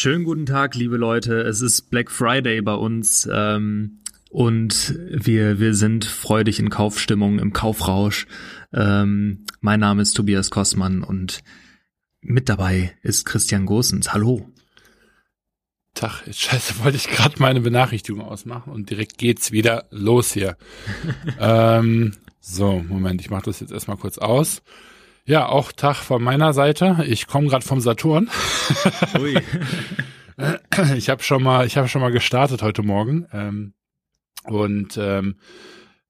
Schönen guten Tag, liebe Leute. Es ist Black Friday bei uns ähm, und wir, wir sind freudig in Kaufstimmung, im Kaufrausch. Ähm, mein Name ist Tobias Kossmann und mit dabei ist Christian Gosens. Hallo. Tag, scheiße, wollte ich gerade meine Benachrichtigung ausmachen und direkt geht's wieder los hier. ähm, so, Moment, ich mache das jetzt erstmal kurz aus. Ja, auch Tag von meiner Seite. Ich komme gerade vom Saturn. Ui. ich habe schon mal, ich habe schon mal gestartet heute Morgen ähm, und ähm,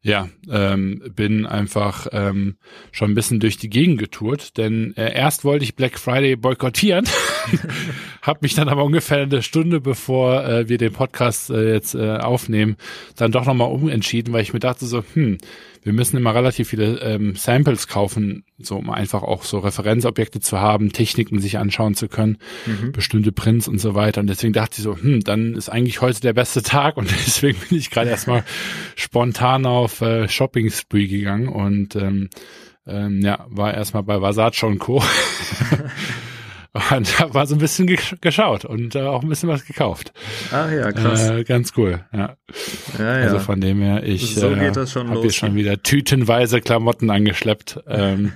ja, ähm, bin einfach ähm, schon ein bisschen durch die Gegend getourt, denn äh, erst wollte ich Black Friday boykottieren, habe mich dann aber ungefähr eine Stunde bevor äh, wir den Podcast äh, jetzt äh, aufnehmen, dann doch nochmal umentschieden, weil ich mir dachte so, hm, wir müssen immer relativ viele ähm, Samples kaufen, so um einfach auch so Referenzobjekte zu haben, Techniken sich anschauen zu können, mhm. bestimmte Prints und so weiter. Und deswegen dachte ich so, hm, dann ist eigentlich heute der beste Tag und deswegen bin ich gerade erstmal spontan auf äh, Shopping Spree gegangen und ähm, ähm, ja, war erstmal bei Versace und Co. Und da war so ein bisschen geschaut und äh, auch ein bisschen was gekauft. Ah ja, krass. Äh, ganz cool, ja. ja, ja. Also von dem her, ich so äh, habe hier schon wieder tütenweise Klamotten angeschleppt. Ähm,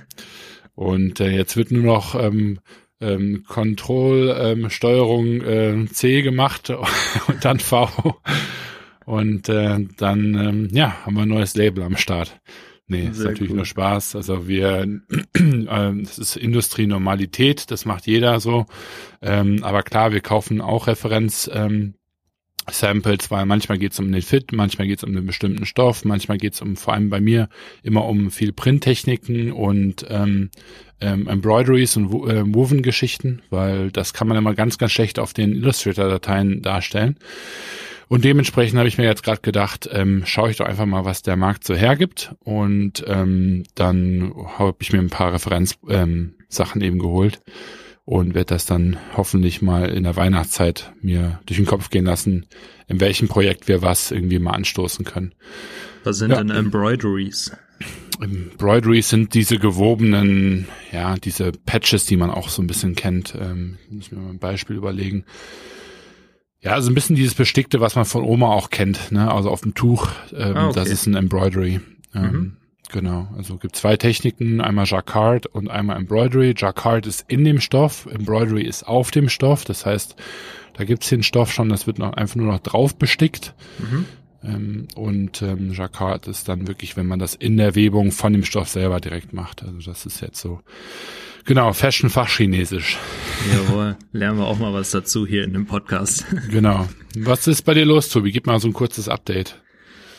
und äh, jetzt wird nur noch ähm, ähm, Control, ähm, Steuerung äh, C gemacht und dann V. Und äh, dann, ähm, ja, haben wir ein neues Label am Start. Nee, ist natürlich cool. nur Spaß. Also wir, äh, das ist Industrienormalität, das macht jeder so. Ähm, aber klar, wir kaufen auch Referenz. Ähm, Samples, weil manchmal geht es um den Fit, manchmal geht es um einen bestimmten Stoff, manchmal geht es um, vor allem bei mir, immer um viel Printtechniken und ähm, ähm, Embroideries und äh, Woven-Geschichten, weil das kann man immer ganz, ganz schlecht auf den Illustrator-Dateien darstellen. Und dementsprechend habe ich mir jetzt gerade gedacht, ähm, schaue ich doch einfach mal, was der Markt so hergibt. Und ähm, dann habe ich mir ein paar Referenzsachen ähm, eben geholt und werde das dann hoffentlich mal in der Weihnachtszeit mir durch den Kopf gehen lassen, in welchem Projekt wir was irgendwie mal anstoßen können. Was sind ja. denn Embroideries? Embroideries sind diese gewobenen, ja, diese Patches, die man auch so ein bisschen kennt. Ähm, muss mir mal ein Beispiel überlegen. Ja, also ein bisschen dieses Bestickte, was man von Oma auch kennt, ne? Also auf dem Tuch, ähm, ah, okay. das ist ein Embroidery. Ähm, mhm. Genau, also gibt zwei Techniken, einmal Jacquard und einmal Embroidery. Jacquard ist in dem Stoff, Embroidery ist auf dem Stoff, das heißt, da gibt's den Stoff schon, das wird noch einfach nur noch drauf bestickt. Mhm. Ähm, und ähm, Jacquard ist dann wirklich, wenn man das in der Webung von dem Stoff selber direkt macht. Also das ist jetzt so Genau, Fashion-Fachchinesisch. Jawohl, lernen wir auch mal was dazu hier in dem Podcast. Genau. Was ist bei dir los, Tobi? Gib mal so ein kurzes Update.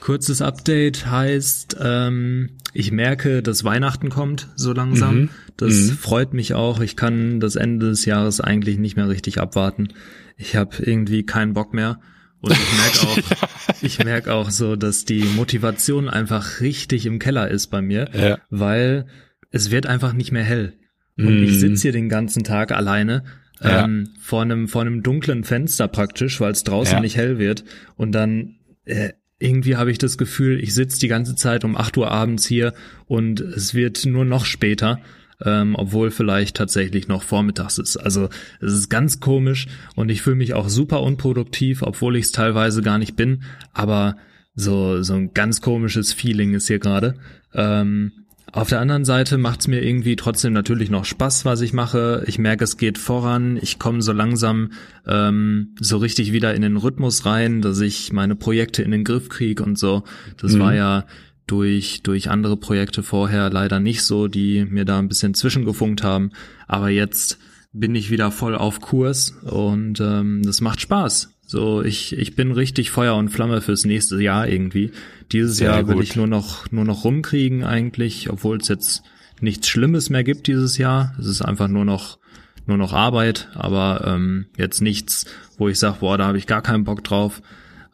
Kurzes Update heißt, ähm, ich merke, dass Weihnachten kommt so langsam. Mhm. Das mhm. freut mich auch. Ich kann das Ende des Jahres eigentlich nicht mehr richtig abwarten. Ich habe irgendwie keinen Bock mehr. Und ich merke auch, ich merke auch so, dass die Motivation einfach richtig im Keller ist bei mir, ja. weil es wird einfach nicht mehr hell. Und mm. ich sitze hier den ganzen Tag alleine ja. ähm, vor einem vor einem dunklen Fenster praktisch, weil es draußen ja. nicht hell wird. Und dann äh, irgendwie habe ich das Gefühl, ich sitze die ganze Zeit um acht Uhr abends hier und es wird nur noch später. Ähm, obwohl vielleicht tatsächlich noch vormittags ist. Also es ist ganz komisch und ich fühle mich auch super unproduktiv, obwohl ich es teilweise gar nicht bin. Aber so so ein ganz komisches Feeling ist hier gerade. Ähm, auf der anderen Seite macht es mir irgendwie trotzdem natürlich noch Spaß, was ich mache. Ich merke, es geht voran. Ich komme so langsam ähm, so richtig wieder in den Rhythmus rein, dass ich meine Projekte in den Griff kriege und so. Das mhm. war ja durch, durch andere Projekte vorher leider nicht so, die mir da ein bisschen zwischengefunkt haben. Aber jetzt bin ich wieder voll auf Kurs und ähm, das macht Spaß. So, ich, ich bin richtig Feuer und Flamme fürs nächste Jahr irgendwie. Dieses Sehr Jahr will ich nur noch, nur noch rumkriegen eigentlich, obwohl es jetzt nichts Schlimmes mehr gibt dieses Jahr. Es ist einfach nur noch, nur noch Arbeit, aber ähm, jetzt nichts, wo ich sage, boah, da habe ich gar keinen Bock drauf.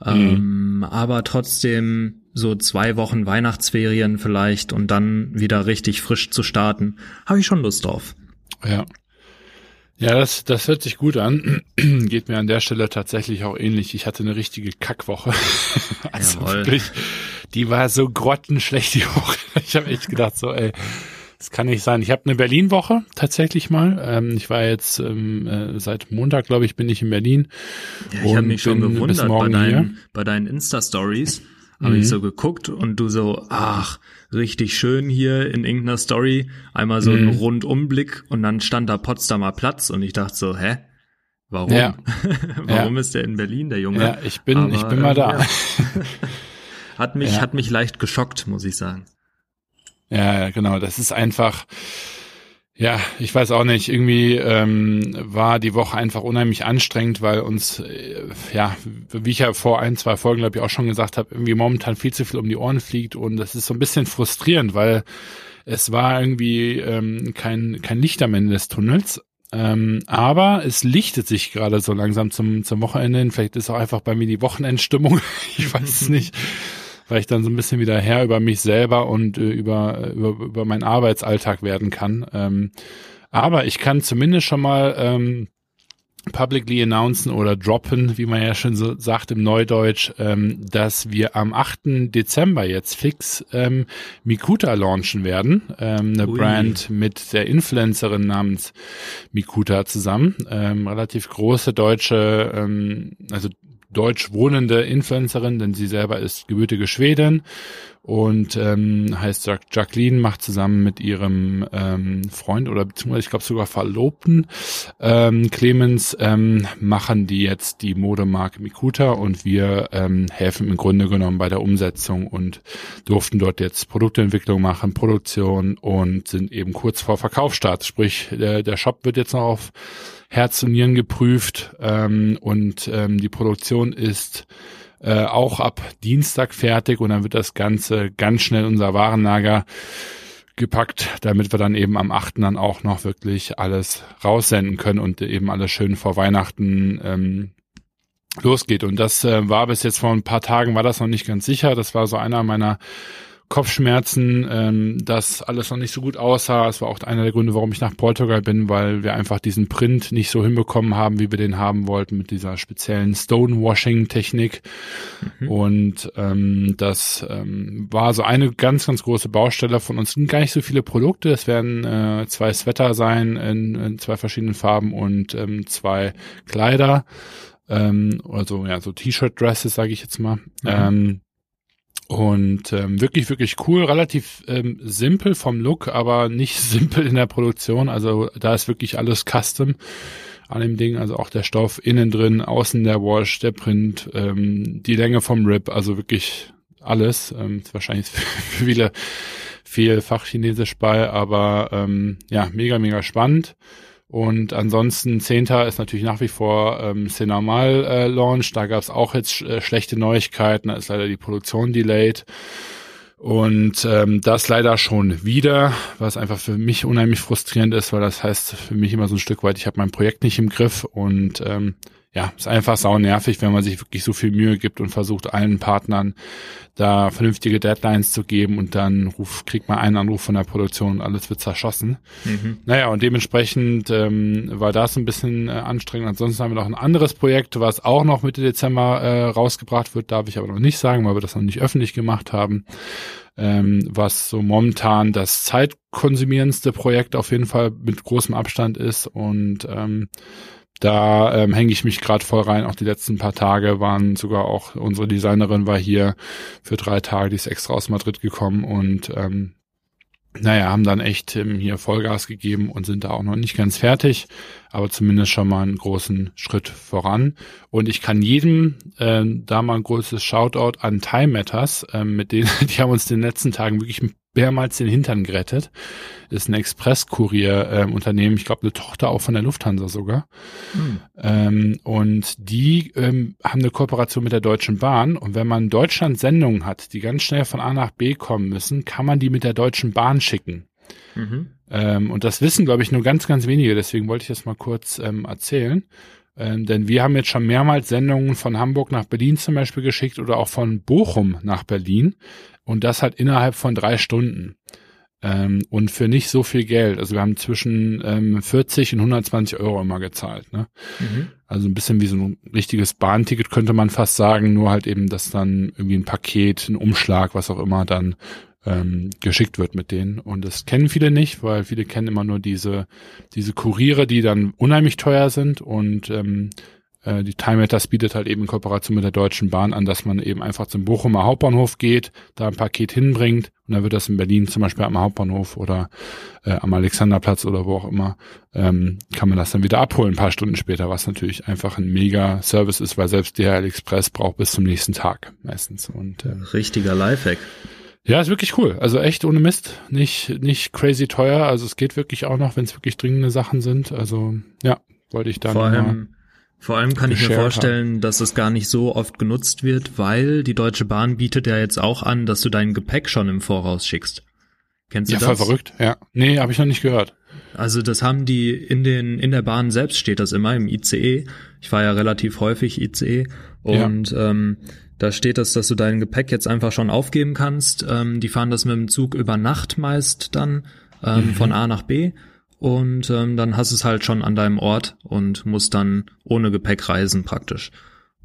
Mhm. Ähm, aber trotzdem so zwei Wochen Weihnachtsferien vielleicht und dann wieder richtig frisch zu starten, habe ich schon Lust drauf. Ja, ja, das, das hört sich gut an. Geht mir an der Stelle tatsächlich auch ähnlich. Ich hatte eine richtige Kackwoche. also Jawohl. wirklich, die war so grottenschlecht die Woche. Ich habe echt gedacht so, ey, Das kann nicht sein. Ich habe eine Berlin-Woche tatsächlich mal. Ähm, ich war jetzt ähm, äh, seit Montag, glaube ich, bin ich in Berlin. Ja, ich habe mich schon gewundert bei deinen, bei deinen Insta-Stories. Habe mhm. ich so geguckt und du so, ach, richtig schön hier in irgendeiner Story. Einmal so mhm. ein Rundumblick und dann stand da Potsdamer Platz und ich dachte so, hä? Warum? Ja. Warum ja. ist der in Berlin, der Junge? Ja, ich bin, Aber, ich bin mal da. Ja. hat mich, hat mich leicht geschockt, muss ich sagen. Ja, genau. Das ist einfach, ja, ich weiß auch nicht. Irgendwie ähm, war die Woche einfach unheimlich anstrengend, weil uns, äh, ja, wie ich ja vor ein, zwei Folgen, glaube ich, auch schon gesagt habe, irgendwie momentan viel zu viel um die Ohren fliegt und das ist so ein bisschen frustrierend, weil es war irgendwie ähm, kein, kein Licht am Ende des Tunnels. Ähm, aber es lichtet sich gerade so langsam zum, zum Wochenende. Vielleicht ist auch einfach bei mir die Wochenendstimmung. ich weiß es nicht. Weil ich dann so ein bisschen wieder Herr über mich selber und äh, über, über, über meinen Arbeitsalltag werden kann. Ähm, aber ich kann zumindest schon mal ähm, publicly announcen oder droppen, wie man ja schon so sagt im Neudeutsch, ähm, dass wir am 8. Dezember jetzt fix ähm, Mikuta launchen werden. Ähm, eine Ui. Brand mit der Influencerin namens Mikuta zusammen. Ähm, relativ große deutsche, ähm, also deutsch wohnende Influencerin, denn sie selber ist gebürtige Schwedin und ähm, heißt Jacqueline, macht zusammen mit ihrem ähm, Freund oder beziehungsweise ich glaube sogar Verlobten ähm, Clemens ähm, machen die jetzt die Modemarke Mikuta und wir ähm, helfen im Grunde genommen bei der Umsetzung und durften dort jetzt Produktentwicklung machen, Produktion und sind eben kurz vor Verkaufsstart. Sprich, der, der Shop wird jetzt noch auf Herz und Nieren geprüft ähm, und ähm, die Produktion ist äh, auch ab Dienstag fertig und dann wird das Ganze ganz schnell unser Warenlager gepackt, damit wir dann eben am 8. dann auch noch wirklich alles raussenden können und eben alles schön vor Weihnachten ähm, losgeht. Und das äh, war bis jetzt vor ein paar Tagen, war das noch nicht ganz sicher. Das war so einer meiner Kopfschmerzen, ähm, dass alles noch nicht so gut aussah. Es war auch einer der Gründe, warum ich nach Portugal bin, weil wir einfach diesen Print nicht so hinbekommen haben, wie wir den haben wollten, mit dieser speziellen Stonewashing-Technik. Mhm. Und ähm, das ähm, war so eine ganz, ganz große Baustelle von uns. Es sind gar nicht so viele Produkte. Es werden äh, zwei Sweater sein in, in zwei verschiedenen Farben und ähm, zwei Kleider. Ähm, also ja, so T-Shirt-Dresses, sage ich jetzt mal. Mhm. Ähm, und ähm, wirklich, wirklich cool, relativ ähm, simpel vom Look, aber nicht simpel in der Produktion. Also da ist wirklich alles custom an dem Ding, also auch der Stoff innen drin, außen der Wash, der Print, ähm, die Länge vom Rip, also wirklich alles. Ähm, ist wahrscheinlich für viele viel Fachchinesisch bei, aber ähm, ja, mega, mega spannend. Und ansonsten Zehnter ist natürlich nach wie vor ähm, Cinemal äh, Launch. Da gab es auch jetzt äh, schlechte Neuigkeiten. Da ist leider die Produktion delayed. Und ähm, das leider schon wieder, was einfach für mich unheimlich frustrierend ist, weil das heißt für mich immer so ein Stück weit, ich habe mein Projekt nicht im Griff und ähm, ja, ist einfach sau nervig, wenn man sich wirklich so viel Mühe gibt und versucht allen Partnern da vernünftige Deadlines zu geben und dann ruf, kriegt man einen Anruf von der Produktion und alles wird zerschossen. Mhm. Naja, und dementsprechend ähm, war das ein bisschen äh, anstrengend. Ansonsten haben wir noch ein anderes Projekt, was auch noch Mitte Dezember äh, rausgebracht wird, darf ich aber noch nicht sagen, weil wir das noch nicht öffentlich gemacht haben. Ähm, was so momentan das zeitkonsumierendste Projekt auf jeden Fall mit großem Abstand ist und ähm, da ähm, hänge ich mich gerade voll rein. Auch die letzten paar Tage waren sogar auch unsere Designerin war hier für drei Tage, die ist extra aus Madrid gekommen und ähm, naja, haben dann echt ähm, hier Vollgas gegeben und sind da auch noch nicht ganz fertig, aber zumindest schon mal einen großen Schritt voran. Und ich kann jedem äh, da mal ein großes Shoutout an Time Matters, äh, mit denen, die haben uns in den letzten Tagen wirklich mehrmals den Hintern gerettet. Ist ein Express-Kurier-Unternehmen, ähm, ich glaube eine Tochter auch von der Lufthansa sogar. Hm. Ähm, und die ähm, haben eine Kooperation mit der Deutschen Bahn. Und wenn man Deutschland Sendungen hat, die ganz schnell von A nach B kommen müssen, kann man die mit der Deutschen Bahn schicken. Mhm. Ähm, und das wissen, glaube ich, nur ganz, ganz wenige. Deswegen wollte ich das mal kurz erzählen. Ähm, denn wir haben jetzt schon mehrmals Sendungen von Hamburg nach Berlin zum Beispiel geschickt oder auch von Bochum nach Berlin. Und das halt innerhalb von drei Stunden. Ähm, und für nicht so viel Geld. Also wir haben zwischen ähm, 40 und 120 Euro immer gezahlt. Ne? Mhm. Also ein bisschen wie so ein richtiges Bahnticket könnte man fast sagen, nur halt eben, dass dann irgendwie ein Paket, ein Umschlag, was auch immer, dann ähm, geschickt wird mit denen. Und das kennen viele nicht, weil viele kennen immer nur diese, diese Kuriere, die dann unheimlich teuer sind und ähm, äh, die Time Matters bietet halt eben in Kooperation mit der Deutschen Bahn an, dass man eben einfach zum Bochumer Hauptbahnhof geht, da ein Paket hinbringt und dann wird das in Berlin zum Beispiel am Hauptbahnhof oder äh, am Alexanderplatz oder wo auch immer, ähm, kann man das dann wieder abholen ein paar Stunden später, was natürlich einfach ein mega Service ist, weil selbst DHL Express braucht bis zum nächsten Tag meistens. Und äh, Richtiger Lifehack. Ja, ist wirklich cool. Also echt ohne Mist. Nicht, nicht crazy teuer. Also es geht wirklich auch noch, wenn es wirklich dringende Sachen sind. Also ja, wollte ich dann. Vor allem, vor allem kann ich mir vorstellen, haben. dass es gar nicht so oft genutzt wird, weil die Deutsche Bahn bietet ja jetzt auch an, dass du dein Gepäck schon im Voraus schickst. Kennst du ja, das? Ja, voll verrückt. Ja. Nee, habe ich noch nicht gehört. Also das haben die in den in der Bahn selbst steht das immer im ICE. Ich fahre ja relativ häufig ICE und ja. ähm, da steht das, dass du dein Gepäck jetzt einfach schon aufgeben kannst. Ähm, die fahren das mit dem Zug über Nacht meist dann ähm, mhm. von A nach B und ähm, dann hast du es halt schon an deinem Ort und musst dann ohne Gepäck reisen praktisch.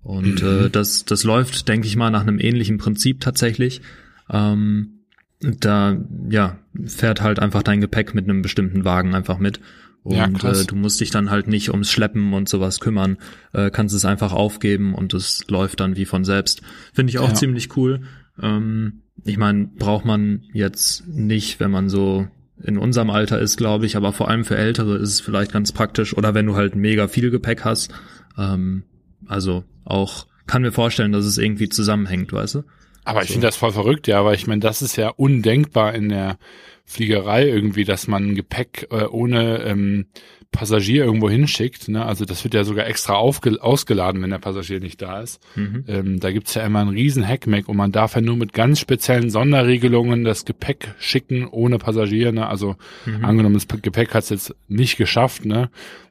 Und mhm. äh, das, das läuft, denke ich mal, nach einem ähnlichen Prinzip tatsächlich. Ähm, da ja fährt halt einfach dein Gepäck mit einem bestimmten Wagen einfach mit und ja, äh, du musst dich dann halt nicht ums Schleppen und sowas kümmern, äh, kannst es einfach aufgeben und es läuft dann wie von selbst. Finde ich auch ja. ziemlich cool. Ähm, ich meine, braucht man jetzt nicht, wenn man so in unserem Alter ist, glaube ich, aber vor allem für Ältere ist es vielleicht ganz praktisch oder wenn du halt mega viel Gepäck hast. Ähm, also auch kann mir vorstellen, dass es irgendwie zusammenhängt, weißt du? Aber ich so. finde das voll verrückt, ja, weil ich meine, das ist ja undenkbar in der Fliegerei irgendwie, dass man Gepäck äh, ohne ähm, Passagier irgendwo hinschickt. Ne? Also das wird ja sogar extra ausgeladen, wenn der Passagier nicht da ist. Mhm. Ähm, da gibt's ja immer einen riesen Hackmack und man darf ja nur mit ganz speziellen Sonderregelungen das Gepäck schicken ohne Passagier. Ne? Also mhm. angenommen, das Gepäck hat's jetzt nicht geschafft, ne?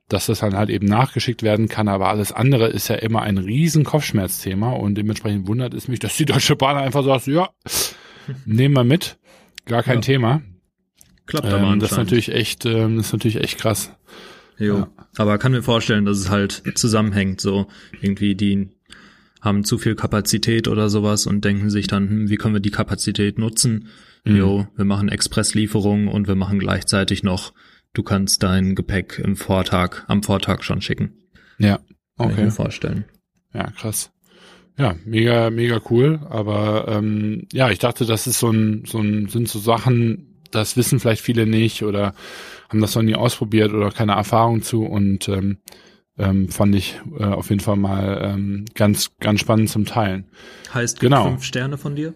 dass das dann halt eben nachgeschickt werden kann, aber alles andere ist ja immer ein riesen Kopfschmerzthema und dementsprechend wundert es mich, dass die Deutsche Bahn einfach sagt, ja, nehmen wir mit, gar kein ja. Thema. Klappt aber ähm, Das ist natürlich echt, ähm, das ist natürlich echt krass. Jo. Ja. Aber kann mir vorstellen, dass es halt zusammenhängt, so irgendwie die haben zu viel Kapazität oder sowas und denken sich dann, hm, wie können wir die Kapazität nutzen? Mhm. Jo, wir machen Expresslieferungen und wir machen gleichzeitig noch, du kannst dein Gepäck im Vortag, am Vortag schon schicken. Ja, okay. Kann ich mir vorstellen. Ja, krass. Ja, mega, mega cool. Aber ähm, ja, ich dachte, das ist so ein, so ein, sind so Sachen, das wissen vielleicht viele nicht oder haben das noch nie ausprobiert oder keine Erfahrung zu und ähm, ähm, fand ich äh, auf jeden Fall mal ähm, ganz, ganz spannend zum Teilen. Heißt genau. fünf Sterne von dir?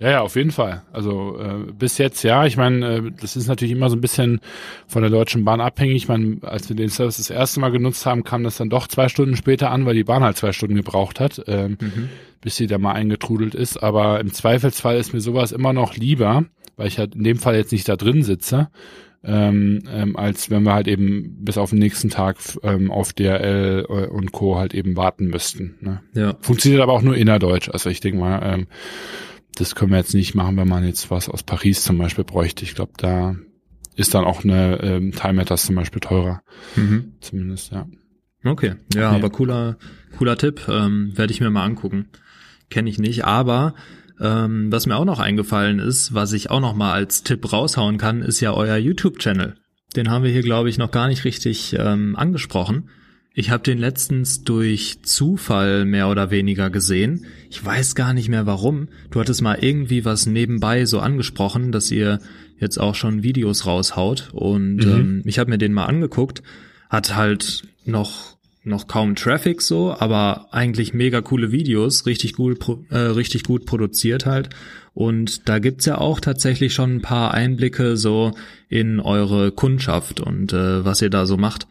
Ja, ja, auf jeden Fall. Also äh, bis jetzt ja. Ich meine, äh, das ist natürlich immer so ein bisschen von der Deutschen Bahn abhängig. Ich meine, als wir den Service das erste Mal genutzt haben, kam das dann doch zwei Stunden später an, weil die Bahn halt zwei Stunden gebraucht hat, ähm, mhm. bis sie da mal eingetrudelt ist. Aber im Zweifelsfall ist mir sowas immer noch lieber, weil ich halt in dem Fall jetzt nicht da drin sitze, ähm, ähm, als wenn wir halt eben bis auf den nächsten Tag ähm, auf DRL äh, und Co. halt eben warten müssten. Ne? Ja. Funktioniert aber auch nur innerdeutsch. Also ich denke mal, ähm, das können wir jetzt nicht machen, wenn man jetzt was aus Paris zum Beispiel bräuchte. Ich glaube, da ist dann auch eine ähm, Time Matters zum Beispiel teurer. Mhm. Zumindest, ja. Okay, ja, okay. aber cooler, cooler Tipp. Ähm, Werde ich mir mal angucken. Kenne ich nicht, aber ähm, was mir auch noch eingefallen ist, was ich auch noch mal als Tipp raushauen kann, ist ja euer YouTube-Channel. Den haben wir hier, glaube ich, noch gar nicht richtig ähm, angesprochen. Ich habe den letztens durch Zufall mehr oder weniger gesehen. Ich weiß gar nicht mehr warum. Du hattest mal irgendwie was nebenbei so angesprochen, dass ihr jetzt auch schon Videos raushaut. Und mhm. ähm, ich habe mir den mal angeguckt. Hat halt noch noch kaum Traffic so, aber eigentlich mega coole Videos, richtig gut, äh, richtig gut produziert halt. Und da gibt's ja auch tatsächlich schon ein paar Einblicke so in eure Kundschaft und äh, was ihr da so macht.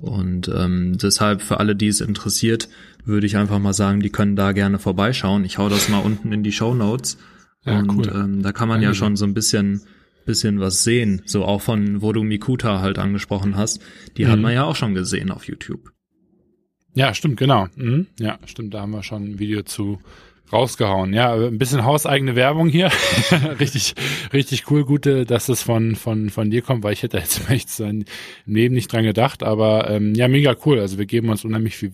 Und ähm, deshalb für alle, die es interessiert, würde ich einfach mal sagen, die können da gerne vorbeischauen. Ich hau das mal unten in die Show Notes. Ja, und cool. ähm, da kann man Danke. ja schon so ein bisschen bisschen was sehen. So auch von, wo du Mikuta halt angesprochen hast. Die mhm. hat man ja auch schon gesehen auf YouTube. Ja, stimmt, genau. Mhm. Ja, stimmt, da haben wir schon ein Video zu rausgehauen. Ja, ein bisschen hauseigene Werbung hier. richtig, richtig cool. Gute, dass es von, von, von dir kommt, weil ich hätte jetzt echt im Leben nicht dran gedacht. Aber ähm, ja, mega cool. Also wir geben uns unheimlich viel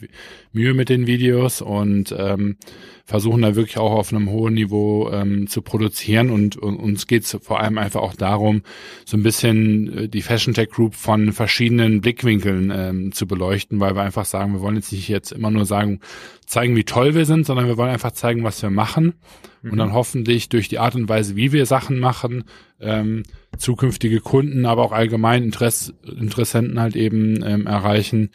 Mühe mit den Videos und ähm, versuchen da wirklich auch auf einem hohen Niveau ähm, zu produzieren und, und uns geht's vor allem einfach auch darum, so ein bisschen äh, die Fashion Tech Group von verschiedenen Blickwinkeln ähm, zu beleuchten, weil wir einfach sagen, wir wollen jetzt nicht jetzt immer nur sagen, zeigen, wie toll wir sind, sondern wir wollen einfach zeigen, was wir machen und dann mhm. hoffentlich durch die Art und Weise, wie wir Sachen machen, ähm, zukünftige Kunden, aber auch allgemein Interess Interessenten halt eben ähm, erreichen,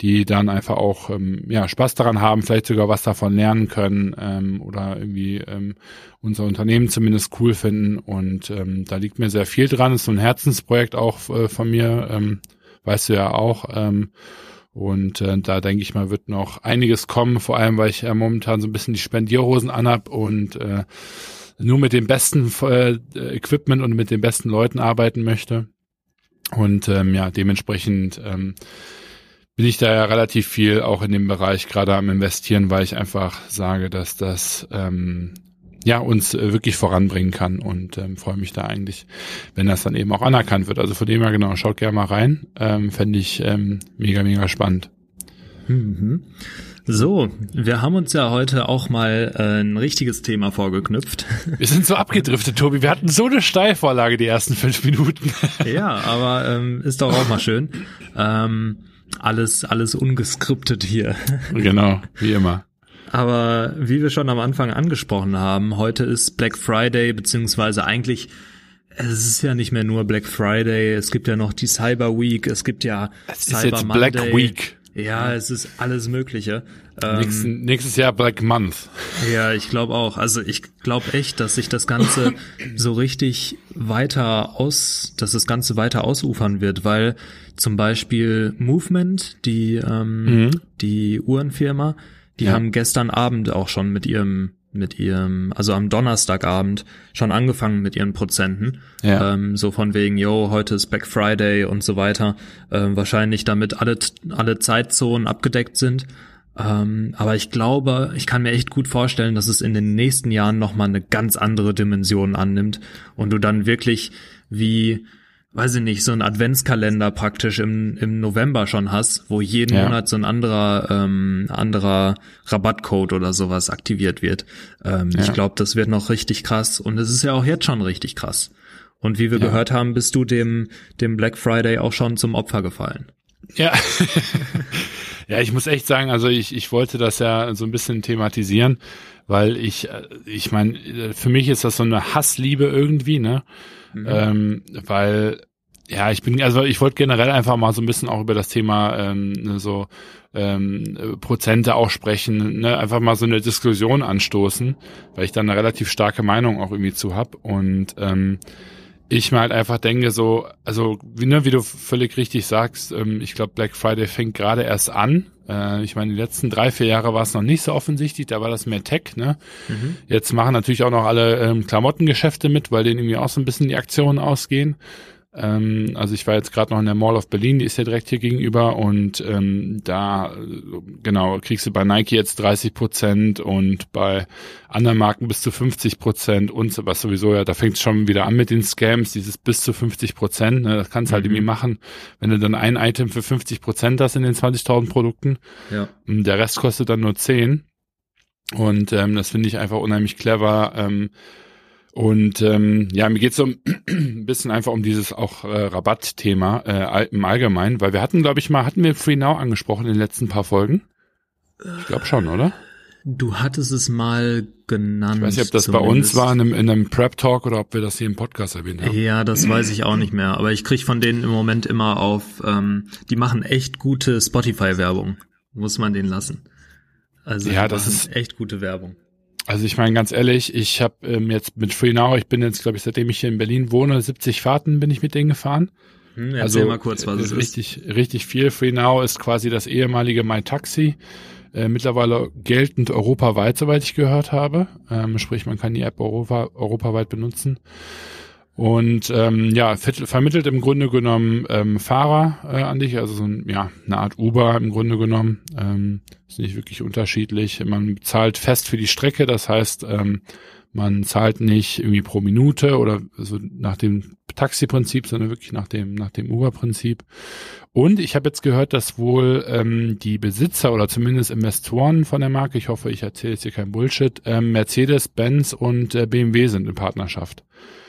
die dann einfach auch ähm, ja Spaß daran haben, vielleicht sogar was davon lernen können ähm, oder irgendwie ähm, unser Unternehmen zumindest cool finden und ähm, da liegt mir sehr viel dran. ist so ein Herzensprojekt auch äh, von mir, ähm, weißt du ja auch. Ähm, und äh, da denke ich mal, wird noch einiges kommen, vor allem, weil ich ja momentan so ein bisschen die Spendierhosen anhab und äh, nur mit dem besten äh, Equipment und mit den besten Leuten arbeiten möchte. Und ähm, ja, dementsprechend ähm, bin ich da ja relativ viel auch in dem Bereich gerade am investieren, weil ich einfach sage, dass das ähm, ja, uns äh, wirklich voranbringen kann und ähm, freue mich da eigentlich, wenn das dann eben auch anerkannt wird. Also von dem her genau, schaut gerne mal rein. Ähm, Fände ich ähm, mega, mega spannend. Mhm. So, wir haben uns ja heute auch mal äh, ein richtiges Thema vorgeknüpft. Wir sind so abgedriftet, Tobi. Wir hatten so eine Steilvorlage die ersten fünf Minuten. Ja, aber ähm, ist doch auch mal schön. Ähm, alles, alles ungeskriptet hier. Genau, wie immer. Aber wie wir schon am Anfang angesprochen haben, heute ist Black Friday, beziehungsweise eigentlich, es ist ja nicht mehr nur Black Friday, es gibt ja noch die Cyber Week, es gibt ja es Cyber ist jetzt Monday. Black Week. Ja, es ist alles Mögliche. Nächsten, ähm, nächstes Jahr Black Month. Ja, ich glaube auch. Also ich glaube echt, dass sich das Ganze so richtig weiter aus, dass das Ganze weiter ausufern wird, weil zum Beispiel Movement, die ähm, mhm. die Uhrenfirma, die ja. haben gestern Abend auch schon mit ihrem mit ihrem, also am Donnerstagabend schon angefangen mit ihren Prozenten. Ja. Ähm, so von wegen, yo, heute ist Black Friday und so weiter. Ähm, wahrscheinlich damit alle, alle Zeitzonen abgedeckt sind. Ähm, aber ich glaube, ich kann mir echt gut vorstellen, dass es in den nächsten Jahren nochmal eine ganz andere Dimension annimmt und du dann wirklich wie weiß ich nicht, so ein Adventskalender praktisch im, im November schon hast, wo jeden ja. Monat so ein anderer, ähm, anderer Rabattcode oder sowas aktiviert wird. Ähm, ja. Ich glaube, das wird noch richtig krass und es ist ja auch jetzt schon richtig krass. Und wie wir ja. gehört haben, bist du dem, dem Black Friday auch schon zum Opfer gefallen. Ja. ja, ich muss echt sagen, also ich, ich wollte das ja so ein bisschen thematisieren, weil ich, äh, ich meine, für mich ist das so eine Hassliebe irgendwie, ne? Mhm. Ähm, weil ja, ich bin, also ich wollte generell einfach mal so ein bisschen auch über das Thema ähm, ne, so ähm, Prozente auch sprechen, ne? einfach mal so eine Diskussion anstoßen, weil ich da eine relativ starke Meinung auch irgendwie zu hab und ähm, ich mir halt einfach denke so, also wie, ne, wie du völlig richtig sagst, ähm, ich glaube Black Friday fängt gerade erst an. Äh, ich meine, die letzten drei, vier Jahre war es noch nicht so offensichtlich, da war das mehr Tech, ne? Mhm. Jetzt machen natürlich auch noch alle ähm, Klamottengeschäfte mit, weil denen irgendwie auch so ein bisschen die Aktionen ausgehen. Ähm, also ich war jetzt gerade noch in der Mall of Berlin, die ist ja direkt hier gegenüber und ähm, da genau kriegst du bei Nike jetzt 30 Prozent und bei anderen Marken bis zu 50 Prozent und was sowieso ja, da fängt es schon wieder an mit den Scams, dieses bis zu 50 Prozent, ne, das kannst du halt mhm. irgendwie machen, wenn du dann ein Item für 50 Prozent hast in den 20.000 Produkten, ja. der Rest kostet dann nur 10 und ähm, das finde ich einfach unheimlich clever, ähm, und ähm, ja, mir geht's so ein bisschen einfach um dieses auch äh, Rabattthema äh, im Allgemeinen, weil wir hatten, glaube ich, mal, hatten wir Free Now angesprochen in den letzten paar Folgen? Ich glaube schon, oder? Du hattest es mal genannt. Ich weiß nicht, ob das zumindest. bei uns war in einem, in einem Prep-Talk oder ob wir das hier im Podcast erwähnt haben. Ja, das weiß ich auch nicht mehr. Aber ich krieg von denen im Moment immer auf, ähm, die machen echt gute Spotify-Werbung. Muss man den lassen. Also ja, das ist echt gute Werbung. Also ich meine ganz ehrlich, ich habe ähm, jetzt mit Free Now, ich bin jetzt glaube ich seitdem ich hier in Berlin wohne, 70 Fahrten bin ich mit denen gefahren. Hm, also, mal kurz, was es richtig, ist. Richtig viel. Free Now ist quasi das ehemalige MyTaxi. Äh, mittlerweile geltend europaweit, soweit ich gehört habe. Ähm, sprich, man kann die App Europa, europaweit benutzen. Und ähm, ja, vermittelt im Grunde genommen ähm, Fahrer äh, an dich, also so ein, ja, eine Art Uber im Grunde genommen. Ähm, ist nicht wirklich unterschiedlich. Man zahlt fest für die Strecke, das heißt, ähm, man zahlt nicht irgendwie pro Minute oder so nach dem Taxi-Prinzip, sondern wirklich nach dem, nach dem Uber-Prinzip. Und ich habe jetzt gehört, dass wohl ähm, die Besitzer oder zumindest Investoren von der Marke, ich hoffe, ich erzähle jetzt hier kein Bullshit, ähm, Mercedes, Benz und äh, BMW sind in Partnerschaft.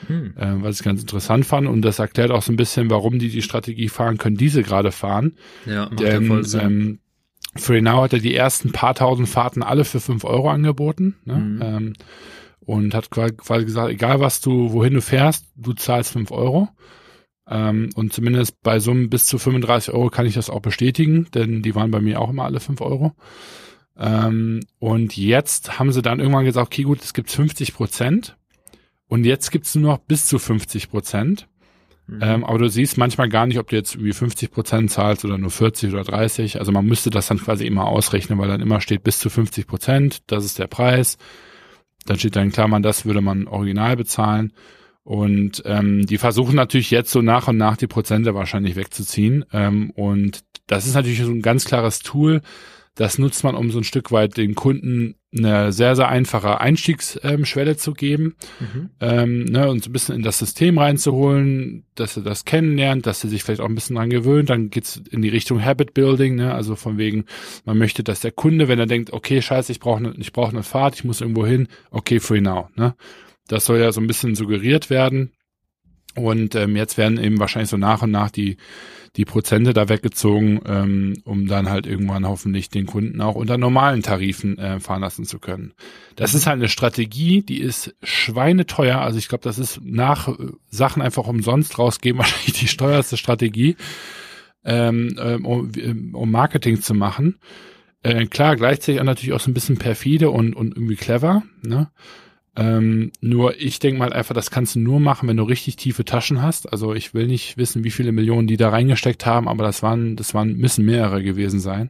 Hm. Äh, was ich ganz interessant fand und das erklärt auch so ein bisschen, warum die die Strategie fahren können, diese gerade fahren. Ja, macht Denn, ja voll Sinn. Ähm, FreeNow hat er die ersten paar tausend Fahrten alle für fünf Euro angeboten. Ne? Mhm. Ähm, und hat quasi gesagt, egal was du, wohin du fährst, du zahlst fünf Euro. Ähm, und zumindest bei Summen bis zu 35 Euro kann ich das auch bestätigen, denn die waren bei mir auch immer alle fünf Euro. Ähm, und jetzt haben sie dann irgendwann gesagt, okay, gut, es gibt 50 Prozent. Und jetzt gibt's nur noch bis zu 50 Prozent. Mhm. Ähm, aber du siehst manchmal gar nicht, ob du jetzt irgendwie 50 Prozent zahlst oder nur 40 oder 30. Also man müsste das dann quasi immer ausrechnen, weil dann immer steht bis zu 50 Prozent, das ist der Preis. Dann steht dann in Klammern, das würde man original bezahlen. Und ähm, die versuchen natürlich jetzt so nach und nach die Prozente wahrscheinlich wegzuziehen. Ähm, und das ist natürlich so ein ganz klares Tool. Das nutzt man, um so ein Stück weit den Kunden eine sehr, sehr einfache Einstiegsschwelle zu geben mhm. ähm, ne, und so ein bisschen in das System reinzuholen, dass er das kennenlernt, dass er sich vielleicht auch ein bisschen dran gewöhnt. Dann geht's in die Richtung Habit Building, ne, also von wegen, man möchte, dass der Kunde, wenn er denkt, okay, scheiße, ich brauche ne, ich brauche eine Fahrt, ich muss irgendwo hin, okay, free now. Ne? Das soll ja so ein bisschen suggeriert werden. Und ähm, jetzt werden eben wahrscheinlich so nach und nach die die Prozente da weggezogen, ähm, um dann halt irgendwann hoffentlich den Kunden auch unter normalen Tarifen äh, fahren lassen zu können. Das ist halt eine Strategie, die ist schweineteuer. Also ich glaube, das ist nach äh, Sachen einfach umsonst rausgeben wahrscheinlich die steuerste Strategie, ähm, ähm um, ähm, um Marketing zu machen. Äh, klar, gleichzeitig auch natürlich auch so ein bisschen perfide und, und irgendwie clever. Ne? Ähm, nur ich denke mal einfach, das kannst du nur machen, wenn du richtig tiefe Taschen hast. Also ich will nicht wissen, wie viele Millionen die da reingesteckt haben, aber das waren, das waren, müssen mehrere gewesen sein.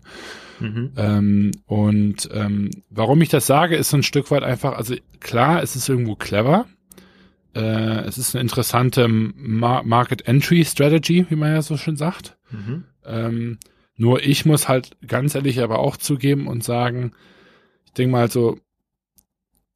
Mhm. Ähm, und ähm, warum ich das sage, ist so ein Stück weit einfach, also klar, es ist irgendwo clever. Äh, es ist eine interessante Mar Market Entry Strategy, wie man ja so schön sagt. Mhm. Ähm, nur ich muss halt ganz ehrlich aber auch zugeben und sagen, ich denke mal so,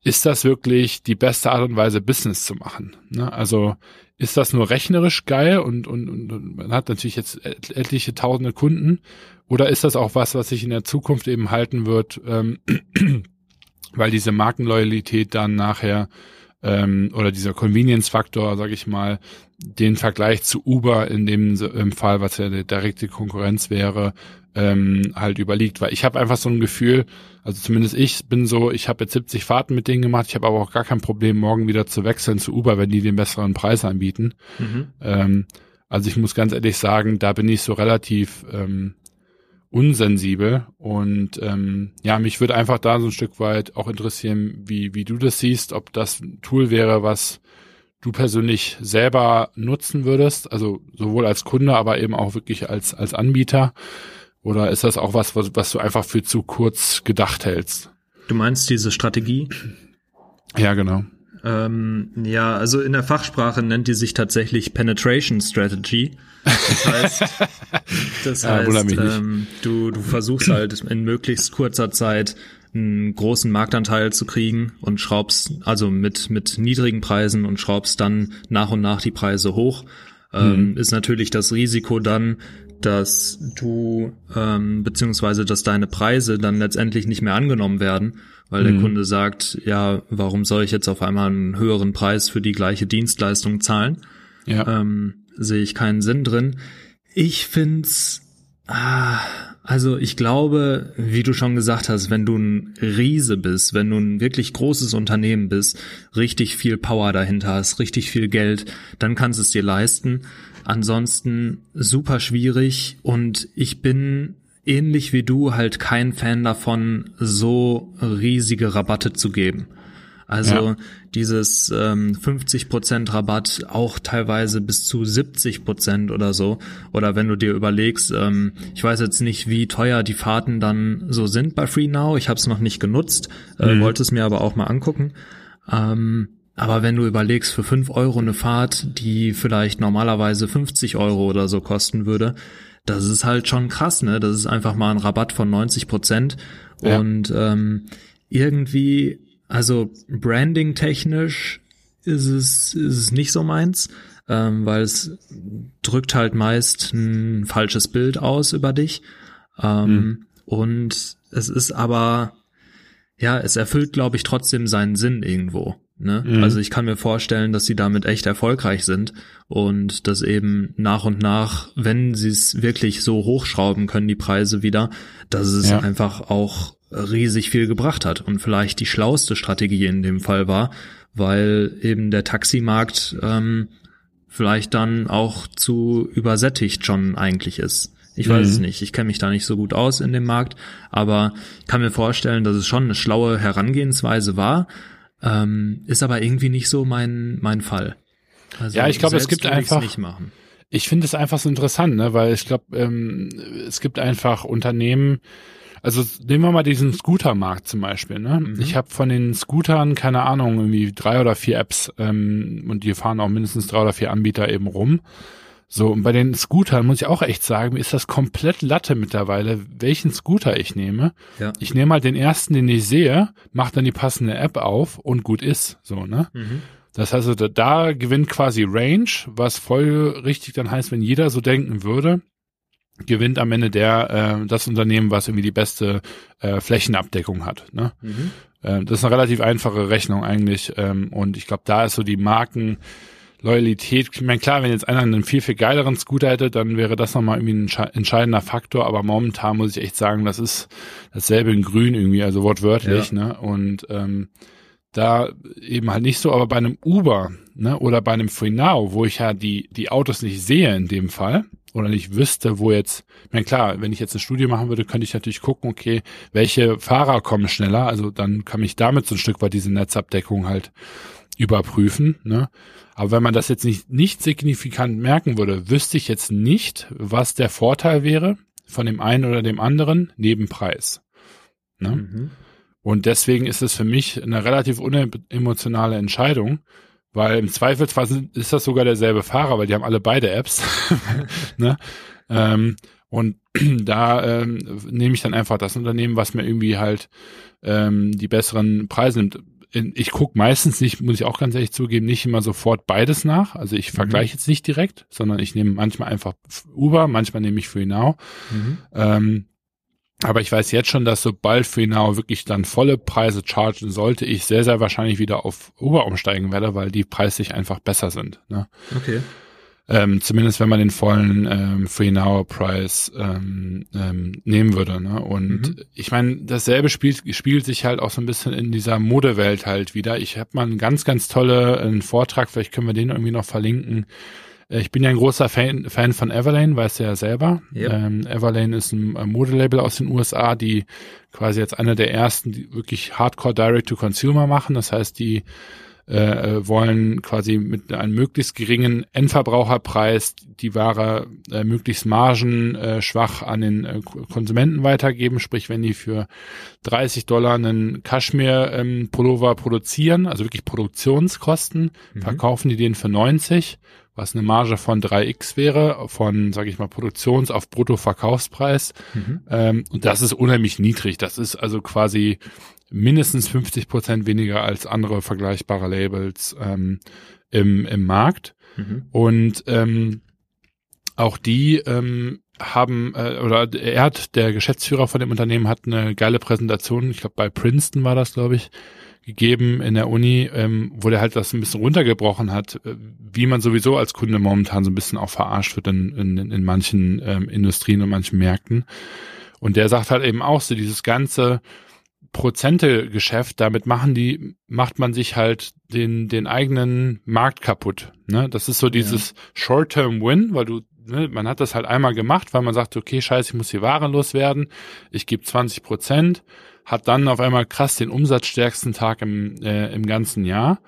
ist das wirklich die beste Art und Weise, Business zu machen? Ne? Also ist das nur rechnerisch geil und, und, und man hat natürlich jetzt etliche tausende Kunden oder ist das auch was, was sich in der Zukunft eben halten wird, ähm, weil diese Markenloyalität dann nachher ähm, oder dieser Convenience-Faktor, sage ich mal, den Vergleich zu Uber in dem im Fall, was ja eine direkte Konkurrenz wäre, ähm, halt überliegt. Weil ich habe einfach so ein Gefühl, also zumindest ich bin so, ich habe jetzt 70 Fahrten mit denen gemacht, ich habe aber auch gar kein Problem, morgen wieder zu wechseln zu Uber, wenn die den besseren Preis anbieten. Mhm. Ähm, also ich muss ganz ehrlich sagen, da bin ich so relativ ähm, unsensibel und ähm, ja, mich würde einfach da so ein Stück weit auch interessieren, wie, wie du das siehst, ob das ein Tool wäre, was du persönlich selber nutzen würdest, also sowohl als Kunde, aber eben auch wirklich als, als Anbieter. Oder ist das auch was, was, was du einfach für zu kurz gedacht hältst? Du meinst diese Strategie? Ja, genau. Ähm, ja, also in der Fachsprache nennt die sich tatsächlich Penetration Strategy. Das heißt, das ja, heißt ähm, du, du versuchst halt in möglichst kurzer Zeit einen großen Marktanteil zu kriegen und schraubst also mit, mit niedrigen Preisen und schraubst dann nach und nach die Preise hoch. Ähm, mhm. Ist natürlich das Risiko dann, dass du ähm, beziehungsweise dass deine Preise dann letztendlich nicht mehr angenommen werden, weil mhm. der Kunde sagt, ja, warum soll ich jetzt auf einmal einen höheren Preis für die gleiche Dienstleistung zahlen? Ja. Ähm, sehe ich keinen Sinn drin. Ich find's, ah, also ich glaube, wie du schon gesagt hast, wenn du ein Riese bist, wenn du ein wirklich großes Unternehmen bist, richtig viel Power dahinter hast, richtig viel Geld, dann kannst du es dir leisten. Ansonsten super schwierig und ich bin ähnlich wie du halt kein Fan davon, so riesige Rabatte zu geben. Also ja. dieses ähm, 50% Rabatt auch teilweise bis zu 70% oder so. Oder wenn du dir überlegst, ähm, ich weiß jetzt nicht, wie teuer die Fahrten dann so sind bei FreeNow. Ich habe es noch nicht genutzt, äh, mhm. wollte es mir aber auch mal angucken. Ähm, aber wenn du überlegst, für fünf Euro eine Fahrt, die vielleicht normalerweise 50 Euro oder so kosten würde, das ist halt schon krass, ne? Das ist einfach mal ein Rabatt von 90 Prozent. Ja. Und ähm, irgendwie, also branding technisch ist es, ist es nicht so meins, ähm, weil es drückt halt meist ein falsches Bild aus über dich. Ähm, mhm. Und es ist aber, ja, es erfüllt, glaube ich, trotzdem seinen Sinn irgendwo. Ne? Mhm. Also ich kann mir vorstellen, dass sie damit echt erfolgreich sind und dass eben nach und nach, wenn sie es wirklich so hochschrauben können, die Preise wieder, dass es ja. einfach auch riesig viel gebracht hat und vielleicht die schlauste Strategie in dem Fall war, weil eben der Taximarkt ähm, vielleicht dann auch zu übersättigt schon eigentlich ist. Ich weiß mhm. es nicht. Ich kenne mich da nicht so gut aus in dem Markt, aber kann mir vorstellen, dass es schon eine schlaue Herangehensweise war ähm, ist aber irgendwie nicht so mein, mein Fall. Also ja, ich glaube, es gibt einfach. Ich finde es einfach so interessant, ne? weil ich glaube, ähm, es gibt einfach Unternehmen, also nehmen wir mal diesen Scootermarkt zum Beispiel. Ne? Mhm. Ich habe von den Scootern, keine Ahnung, irgendwie drei oder vier Apps ähm, und die fahren auch mindestens drei oder vier Anbieter eben rum. So, und bei den Scootern muss ich auch echt sagen, ist das komplett Latte mittlerweile, welchen Scooter ich nehme. Ja. Ich nehme mal den ersten, den ich sehe, mache dann die passende App auf und gut ist. So, ne? Mhm. Das heißt, da, da gewinnt quasi Range, was voll richtig dann heißt, wenn jeder so denken würde, gewinnt am Ende der äh, das Unternehmen, was irgendwie die beste äh, Flächenabdeckung hat. Ne? Mhm. Äh, das ist eine relativ einfache Rechnung eigentlich. Ähm, und ich glaube, da ist so die Marken Loyalität. Ich meine, klar, wenn jetzt einer einen viel, viel geileren Scooter hätte, dann wäre das nochmal irgendwie ein entscheidender Faktor. Aber momentan muss ich echt sagen, das ist dasselbe in grün irgendwie, also wortwörtlich. Ja. Ne? Und ähm, da eben halt nicht so, aber bei einem Uber ne, oder bei einem FreeNow, wo ich ja die, die Autos nicht sehe in dem Fall oder nicht wüsste, wo jetzt, ich meine, klar, wenn ich jetzt eine Studie machen würde, könnte ich natürlich gucken, okay, welche Fahrer kommen schneller, also dann kann ich damit so ein Stück weit diese Netzabdeckung halt überprüfen. Ne? Aber wenn man das jetzt nicht, nicht signifikant merken würde, wüsste ich jetzt nicht, was der Vorteil wäre von dem einen oder dem anderen neben Preis. Ne? Mhm. Und deswegen ist es für mich eine relativ unemotionale Entscheidung, weil im Zweifelsfall ist das sogar derselbe Fahrer, weil die haben alle beide Apps. ne? ähm, und da ähm, nehme ich dann einfach das Unternehmen, was mir irgendwie halt ähm, die besseren Preise nimmt ich gucke meistens nicht, muss ich auch ganz ehrlich zugeben, nicht immer sofort beides nach. Also ich mhm. vergleiche jetzt nicht direkt, sondern ich nehme manchmal einfach Uber, manchmal nehme ich FreeNow. Mhm. Ähm, aber ich weiß jetzt schon, dass sobald FreeNow wirklich dann volle Preise chargen sollte, ich sehr, sehr wahrscheinlich wieder auf Uber umsteigen werde, weil die preislich einfach besser sind. Ne? Okay. Ähm, zumindest wenn man den vollen ähm, Free Now Price ähm, ähm, nehmen würde. Ne? Und mhm. ich meine, dasselbe spielt, spielt sich halt auch so ein bisschen in dieser Modewelt halt wieder. Ich habe mal einen ganz, ganz tolle einen Vortrag, vielleicht können wir den irgendwie noch verlinken. Äh, ich bin ja ein großer Fan, Fan von Everlane, weißt du ja selber. Yep. Ähm, Everlane ist ein Modelabel aus den USA, die quasi jetzt einer der ersten, die wirklich Hardcore Direct to Consumer machen. Das heißt, die äh, wollen quasi mit einem möglichst geringen Endverbraucherpreis die Ware äh, möglichst margenschwach an den äh, Konsumenten weitergeben. Sprich, wenn die für 30 Dollar einen Kaschmir-Pullover ähm, produzieren, also wirklich Produktionskosten, mhm. verkaufen die den für 90 was eine Marge von 3x wäre, von, sage ich mal, Produktions- auf Bruttoverkaufspreis. Mhm. Ähm, und das ist unheimlich niedrig. Das ist also quasi mindestens 50 Prozent weniger als andere vergleichbare Labels ähm, im, im Markt. Mhm. Und ähm, auch die ähm, haben, äh, oder er hat, der Geschäftsführer von dem Unternehmen hat eine geile Präsentation, ich glaube bei Princeton war das, glaube ich, gegeben in der Uni, ähm, wo der halt das ein bisschen runtergebrochen hat, äh, wie man sowieso als Kunde momentan so ein bisschen auch verarscht wird in, in, in manchen ähm, Industrien und manchen Märkten. Und der sagt halt eben auch so, dieses ganze Prozente-Geschäft, damit machen die, macht man sich halt den, den eigenen Markt kaputt. Ne? Das ist so dieses ja. Short-Term-Win, weil du, ne, man hat das halt einmal gemacht, weil man sagt, okay, scheiße, ich muss die Ware loswerden, ich gebe 20 Prozent, hat dann auf einmal krass den umsatzstärksten Tag im, äh, im ganzen Jahr.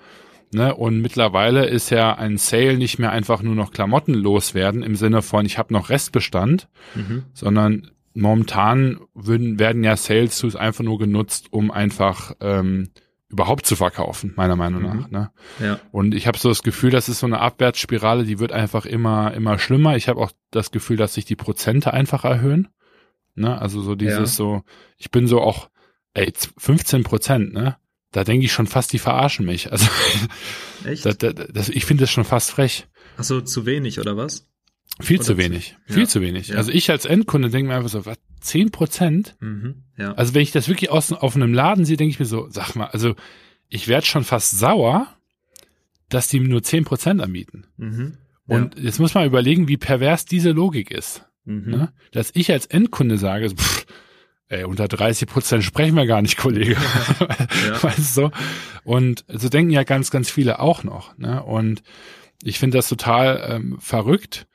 Ne? Und mittlerweile ist ja ein Sale nicht mehr einfach nur noch Klamotten loswerden im Sinne von, ich habe noch Restbestand, mhm. sondern momentan würden, werden ja Sales Tools einfach nur genutzt, um einfach ähm, überhaupt zu verkaufen, meiner Meinung nach. Mhm. Ne? Ja. Und ich habe so das Gefühl, das ist so eine Abwärtsspirale, die wird einfach immer, immer schlimmer. Ich habe auch das Gefühl, dass sich die Prozente einfach erhöhen. Ne? Also so dieses Ja. so, ich bin so auch, ey, 15 Prozent, ne? Da denke ich schon fast, die verarschen mich. Also Echt? das, das, das, ich finde das schon fast frech. Ach so, zu wenig oder was? Viel Oder zu zu- wenig. ja. Viel zu wenig. Ja. Also ich als Endkunde denke mir einfach so, was, 10 Prozent? Mhm. Ja. Also wenn ich das wirklich aus, auf einem Laden sehe, denke ich mir so, sag mal, also ich werde schon fast sauer, dass die nur 10 Prozent anbieten. mhm. Und jetzt muss man überlegen, wie pervers diese Logik ist. mhm. Ne? Dass ich als Endkunde sage, pff, ey, unter 30 Prozent sprechen wir gar nicht, Kollege. Ja. Weißt du so? Und so denken ja ganz, ganz viele auch noch. Ne? Und ich finde das total ähm, verrückt.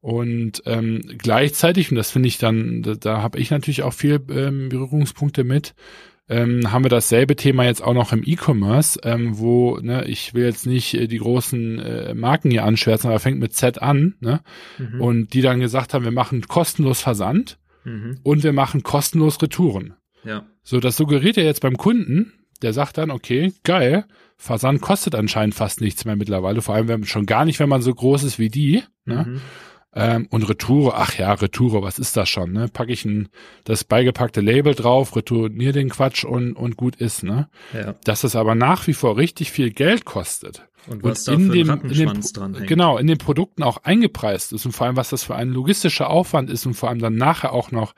Und ähm, gleichzeitig, und das finde ich dann, da, da habe ich natürlich auch viel ähm, Berührungspunkte mit, ähm, haben wir dasselbe Thema jetzt auch noch im E-Commerce, ähm, wo, ne, ich will jetzt nicht äh, die großen äh, Marken hier anschwärzen, aber fängt mit Z an, ne? Mhm. Und die dann gesagt haben, wir machen kostenlos Versand Mhm. und wir machen kostenlos Retouren. Ja. So, das suggeriert er jetzt beim Kunden, der sagt dann, okay, geil, Versand kostet anscheinend fast nichts mehr mittlerweile, vor allem wenn, schon gar nicht, wenn man so groß ist wie die. Ne? Mhm. Ähm, und Retoure, ach ja, Retoure, was ist das schon? Ne? Packe ich ein, das beigepackte Label drauf, retournier den Quatsch und, und gut ist. Ne? Ja. Dass es aber nach wie vor richtig viel Geld kostet. Und was Und da in für dem- in dem. Genau, in den Produkten auch eingepreist ist und vor allem, was das für ein logistischer Aufwand ist und vor allem dann nachher auch noch,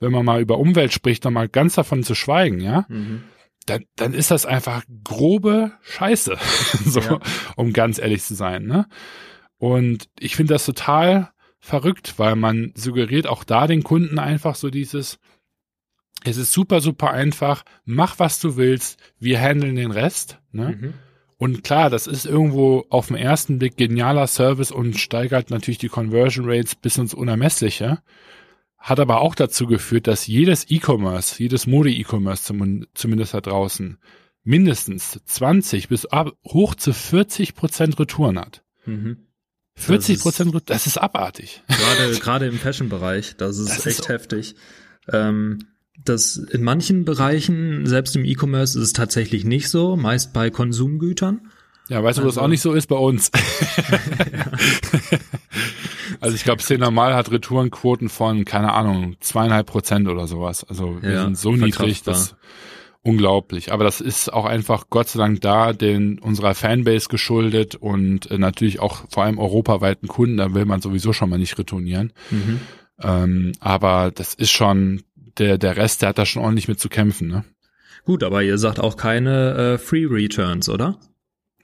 wenn man mal über Umwelt spricht, nochmal ganz davon zu schweigen, ja, Mhm. dann, dann ist das einfach grobe Scheiße, so, Ja. um ganz ehrlich zu sein, ne? Und ich finde das total verrückt, weil man suggeriert auch da den Kunden einfach so dieses, es ist super, super einfach, mach was du willst, wir handeln den Rest, ne? Mhm. Und klar, das ist irgendwo auf den ersten Blick genialer Service und steigert natürlich die Conversion Rates bis ins Unermessliche. Hat aber auch dazu geführt, dass jedes E-Commerce, jedes Mode-E-Commerce zum, zumindest da draußen, mindestens 20 bis ab, hoch zu 40 Prozent Retouren hat. Mhm. 40 ist- Prozent, das ist abartig. Gerade, gerade im Fashion-Bereich, das ist Das echt ist- heftig. Ähm, das in manchen Bereichen, selbst im E-Commerce, ist es tatsächlich nicht so, meist bei Konsumgütern. Ja, weißt du, wo das Also- auch nicht so ist bei uns? also ich glaube, C normal hat Retourenquoten von, keine Ahnung, zweieinhalb Prozent oder sowas. Also wir Ja, sind so niedrig, verkraftbar. Unglaublich. Aber das ist auch einfach Gott sei Dank da, den unserer Fanbase geschuldet und äh, natürlich auch vor allem europaweiten Kunden, da will man sowieso schon mal nicht retournieren. Mhm. Ähm, aber das ist schon, der, der Rest, der hat da schon ordentlich mit zu kämpfen, ne? Gut, aber ihr sagt auch keine äh, Free Returns, oder?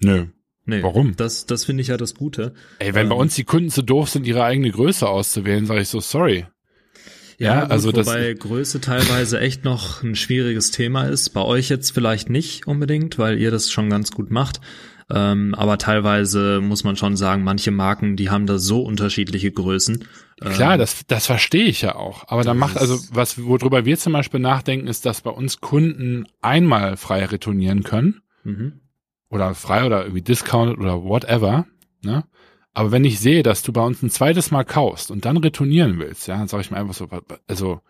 Nö. Nee. Warum? Das, das finde ich ja das Gute. Ey, wenn bei Ähm, uns die Kunden zu doof sind, ihre eigene Größe auszuwählen, sage ich so, sorry. Ja, gut, also das- wobei Größe teilweise echt noch ein schwieriges Thema ist. Bei euch jetzt vielleicht nicht unbedingt, weil ihr das schon ganz gut macht. Ähm, aber teilweise muss man schon sagen, manche Marken, die haben da so unterschiedliche Größen. Klar, Ähm, das, das verstehe ich ja auch. Aber da das macht, also was, worüber wir zum Beispiel nachdenken, ist, dass bei uns Kunden einmal frei retournieren können. Mhm. Oder frei oder irgendwie discounted oder whatever. Ne? Aber wenn ich sehe, dass du bei uns ein zweites Mal kaufst und dann retournieren willst, ja, dann sage ich mir einfach so, also,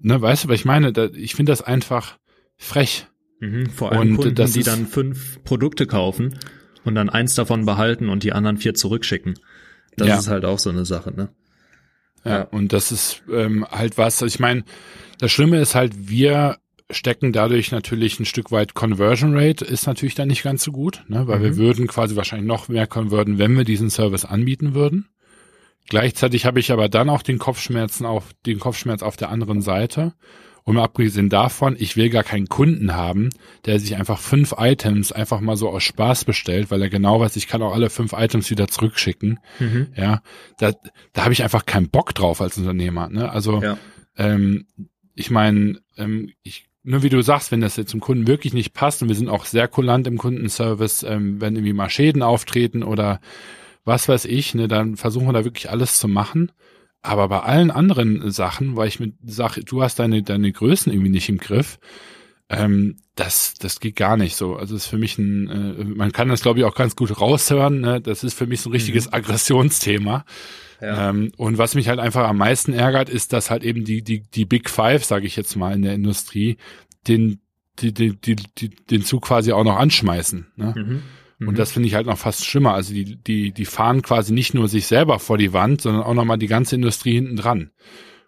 ne, weißt du, was ich meine? Da, ich finde das einfach frech. Mhm. Vor allem Und Kunden, die dann fünf Produkte kaufen und dann eins davon behalten und die anderen vier zurückschicken. Das Ja. ist halt auch so eine Sache, ne? Ja, Ja. und das ist ähm, halt was, ich meine, das Schlimme ist halt, wir stecken dadurch natürlich ein Stück weit Conversion Rate, ist natürlich dann nicht ganz so gut, ne? weil wir Mhm. würden quasi wahrscheinlich noch mehr konverten, wenn wir diesen Service anbieten würden. Gleichzeitig habe ich aber dann auch den Kopfschmerzen auf, den Kopfschmerz auf der anderen Seite. Und mal abgesehen davon, ich will gar keinen Kunden haben, der sich einfach fünf Items einfach mal so aus Spaß bestellt, weil er genau weiß, ich kann auch alle fünf Items wieder zurückschicken. Mhm. Ja, da, da habe ich einfach keinen Bock drauf als Unternehmer. Ne? Also Ja. ähm, ich meine, ähm, ich, nur wie du sagst, wenn das jetzt dem Kunden wirklich nicht passt und wir sind auch sehr kulant im Kundenservice, ähm, wenn irgendwie mal Schäden auftreten oder was weiß ich, ne, dann versuchen wir da wirklich alles zu machen. Aber bei allen anderen Sachen, weil ich mit sage, du hast deine deine Größen irgendwie nicht im Griff, ähm, das das geht gar nicht so. Also es ist für mich ein, äh, man kann das glaube ich auch ganz gut raushören. Ne? Das ist für mich so ein richtiges Aggressionsthema. Ja. Ähm, und was mich halt einfach am meisten ärgert, ist, dass halt eben die, die, die Big Five, sage ich jetzt mal, in der Industrie, den, die, die, die, die den Zug quasi auch noch anschmeißen. Ne? Mhm. Und mhm. das finde ich halt noch fast schlimmer. Also die, die, die fahren quasi nicht nur sich selber vor die Wand, sondern auch nochmal die ganze Industrie hinten dran.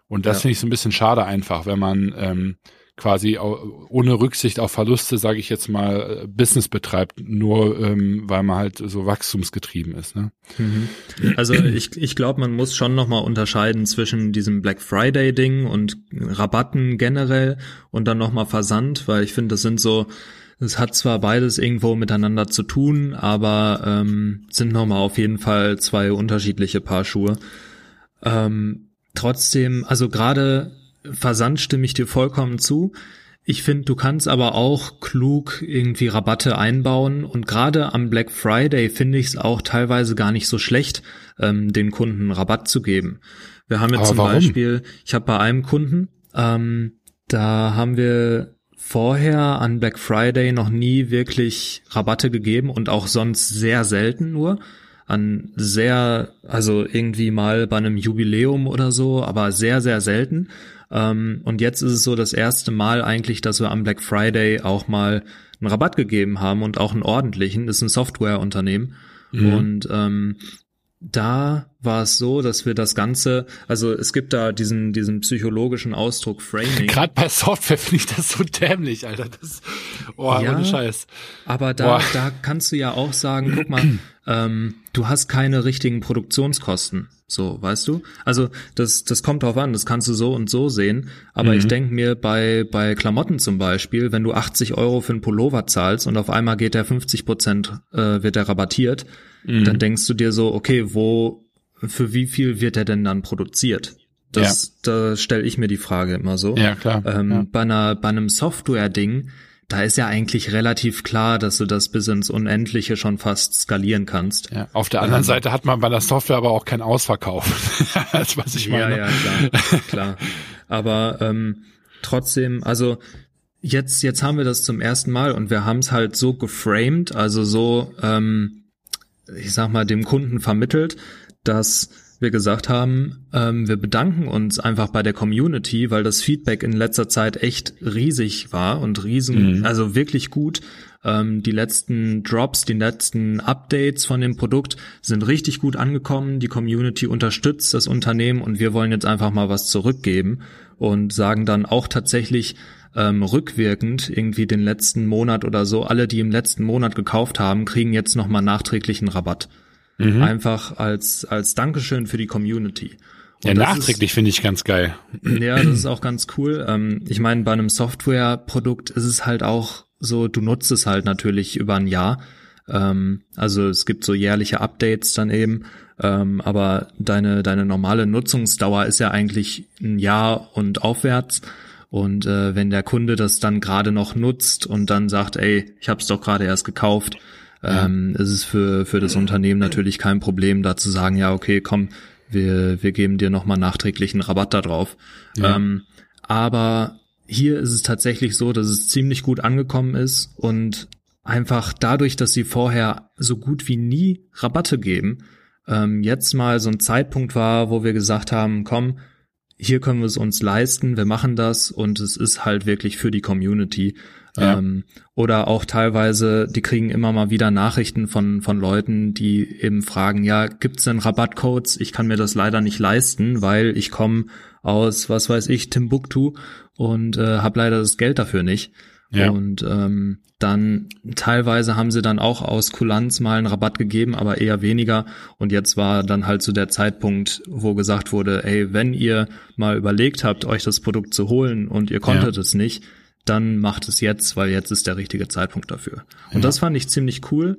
Und das ja. finde ich so ein bisschen schade einfach, wenn man ähm, quasi ohne Rücksicht auf Verluste, sage ich jetzt mal, äh, Business betreibt, nur ähm, weil man halt so wachstumsgetrieben ist. Ne? Mhm. Also ich, ich glaube, man muss schon nochmal unterscheiden zwischen diesem Black Friday-Ding und Rabatten generell und dann nochmal Versand, weil ich finde, das sind so es hat zwar beides irgendwo miteinander zu tun, aber ähm, sind nochmal auf jeden Fall zwei unterschiedliche Paar Schuhe. Ähm, trotzdem, also gerade Versand stimme ich dir vollkommen zu. Ich finde, du kannst aber auch klug irgendwie Rabatte einbauen und gerade am Black Friday finde ich es auch teilweise gar nicht so schlecht, ähm, den Kunden Rabatt zu geben. Wir haben jetzt zum warum? Beispiel, ich habe bei einem Kunden, ähm, da haben wir vorher an Black Friday noch nie wirklich Rabatte gegeben und auch sonst sehr selten nur an sehr, also irgendwie mal bei einem Jubiläum oder so, aber sehr, sehr selten. Ähm, und jetzt ist es so das erste Mal eigentlich, dass wir am Black Friday auch mal einen Rabatt gegeben haben und auch einen ordentlichen. Das ist ein Softwareunternehmen. Mhm. Und ähm, da war es so, dass wir das Ganze, also es gibt da diesen, diesen psychologischen Ausdruck Framing. Gerade bei Software finde ich das so dämlich, Alter. Das, oh, ja, ohne Scheiß. Aber da, da kannst du ja auch sagen, guck mal, ähm, du hast keine richtigen Produktionskosten. So, weißt du? Also das, das kommt drauf an, das kannst du so und so sehen. Aber mhm. ich denke mir bei, bei Klamotten zum Beispiel, wenn du 80 Euro für einen Pullover zahlst und auf einmal geht der 50 Prozent, äh, wird der rabattiert, mhm. dann denkst du dir so, okay, wo, für wie viel wird er denn dann produziert? Das, ja. da stelle ich mir die Frage immer so. Ja, klar. Ähm, ja. Bei einer, bei einem Software-Ding, da ist ja eigentlich relativ klar, dass du das bis ins Unendliche schon fast skalieren kannst. Ja, auf der anderen ähm, Seite hat man bei der Software aber auch keinen Ausverkauf. das was ich meine. Ja, ja, klar, klar. Aber ähm, trotzdem, also jetzt jetzt haben wir das zum ersten Mal und wir haben es halt so geframed, also so, ähm, ich sag mal, dem Kunden vermittelt, dass wir gesagt haben, ähm, wir bedanken uns einfach bei der Community, weil das Feedback in letzter Zeit echt riesig war und riesen, mhm. also wirklich gut. Ähm, die letzten Drops, die letzten Updates von dem Produkt sind richtig gut angekommen. Die Community unterstützt das Unternehmen und wir wollen jetzt einfach mal was zurückgeben und sagen dann auch tatsächlich, ähm, rückwirkend irgendwie den letzten Monat oder so, alle, die im letzten Monat gekauft haben, kriegen jetzt nochmal nachträglichen Rabatt. Mhm. Einfach als, als Dankeschön für die Community. Und ja, nachträglich finde ich ganz geil. Ja, das ist auch ganz cool. Ähm, ich meine, bei einem Softwareprodukt ist es halt auch so, du nutzt es halt natürlich über ein Jahr. Ähm, also es gibt so jährliche Updates dann eben. Ähm, aber deine, deine normale Nutzungsdauer ist ja eigentlich ein Jahr und aufwärts. Und äh, wenn der Kunde das dann gerade noch nutzt und dann sagt, ey, ich habe es doch gerade erst gekauft, ähm, ist es für, für das Unternehmen natürlich kein Problem, da zu sagen, ja, okay, komm, wir, wir geben dir nochmal nachträglichen Rabatt da drauf. Ja. Ähm, aber hier ist es tatsächlich so, dass es ziemlich gut angekommen ist und einfach dadurch, dass sie vorher so gut wie nie Rabatte geben, ähm, jetzt mal so ein Zeitpunkt war, wo wir gesagt haben, komm, hier können wir es uns leisten, wir machen das und es ist halt wirklich für die Community. Ja. Ähm, oder auch teilweise, die kriegen immer mal wieder Nachrichten von, von Leuten, die eben fragen, ja, gibt's denn Rabattcodes? Ich kann mir das leider nicht leisten, weil ich komme aus, was weiß ich, Timbuktu und äh, habe leider das Geld dafür nicht. Ja. Und ähm, dann teilweise haben sie dann auch aus Kulanz mal einen Rabatt gegeben, aber eher weniger. Und jetzt war dann halt so der Zeitpunkt, wo gesagt wurde, ey, wenn ihr mal überlegt habt, euch das Produkt zu holen und ihr konntet ja. es nicht, dann macht es jetzt, weil jetzt ist der richtige Zeitpunkt dafür. Und ja. das fand ich ziemlich cool.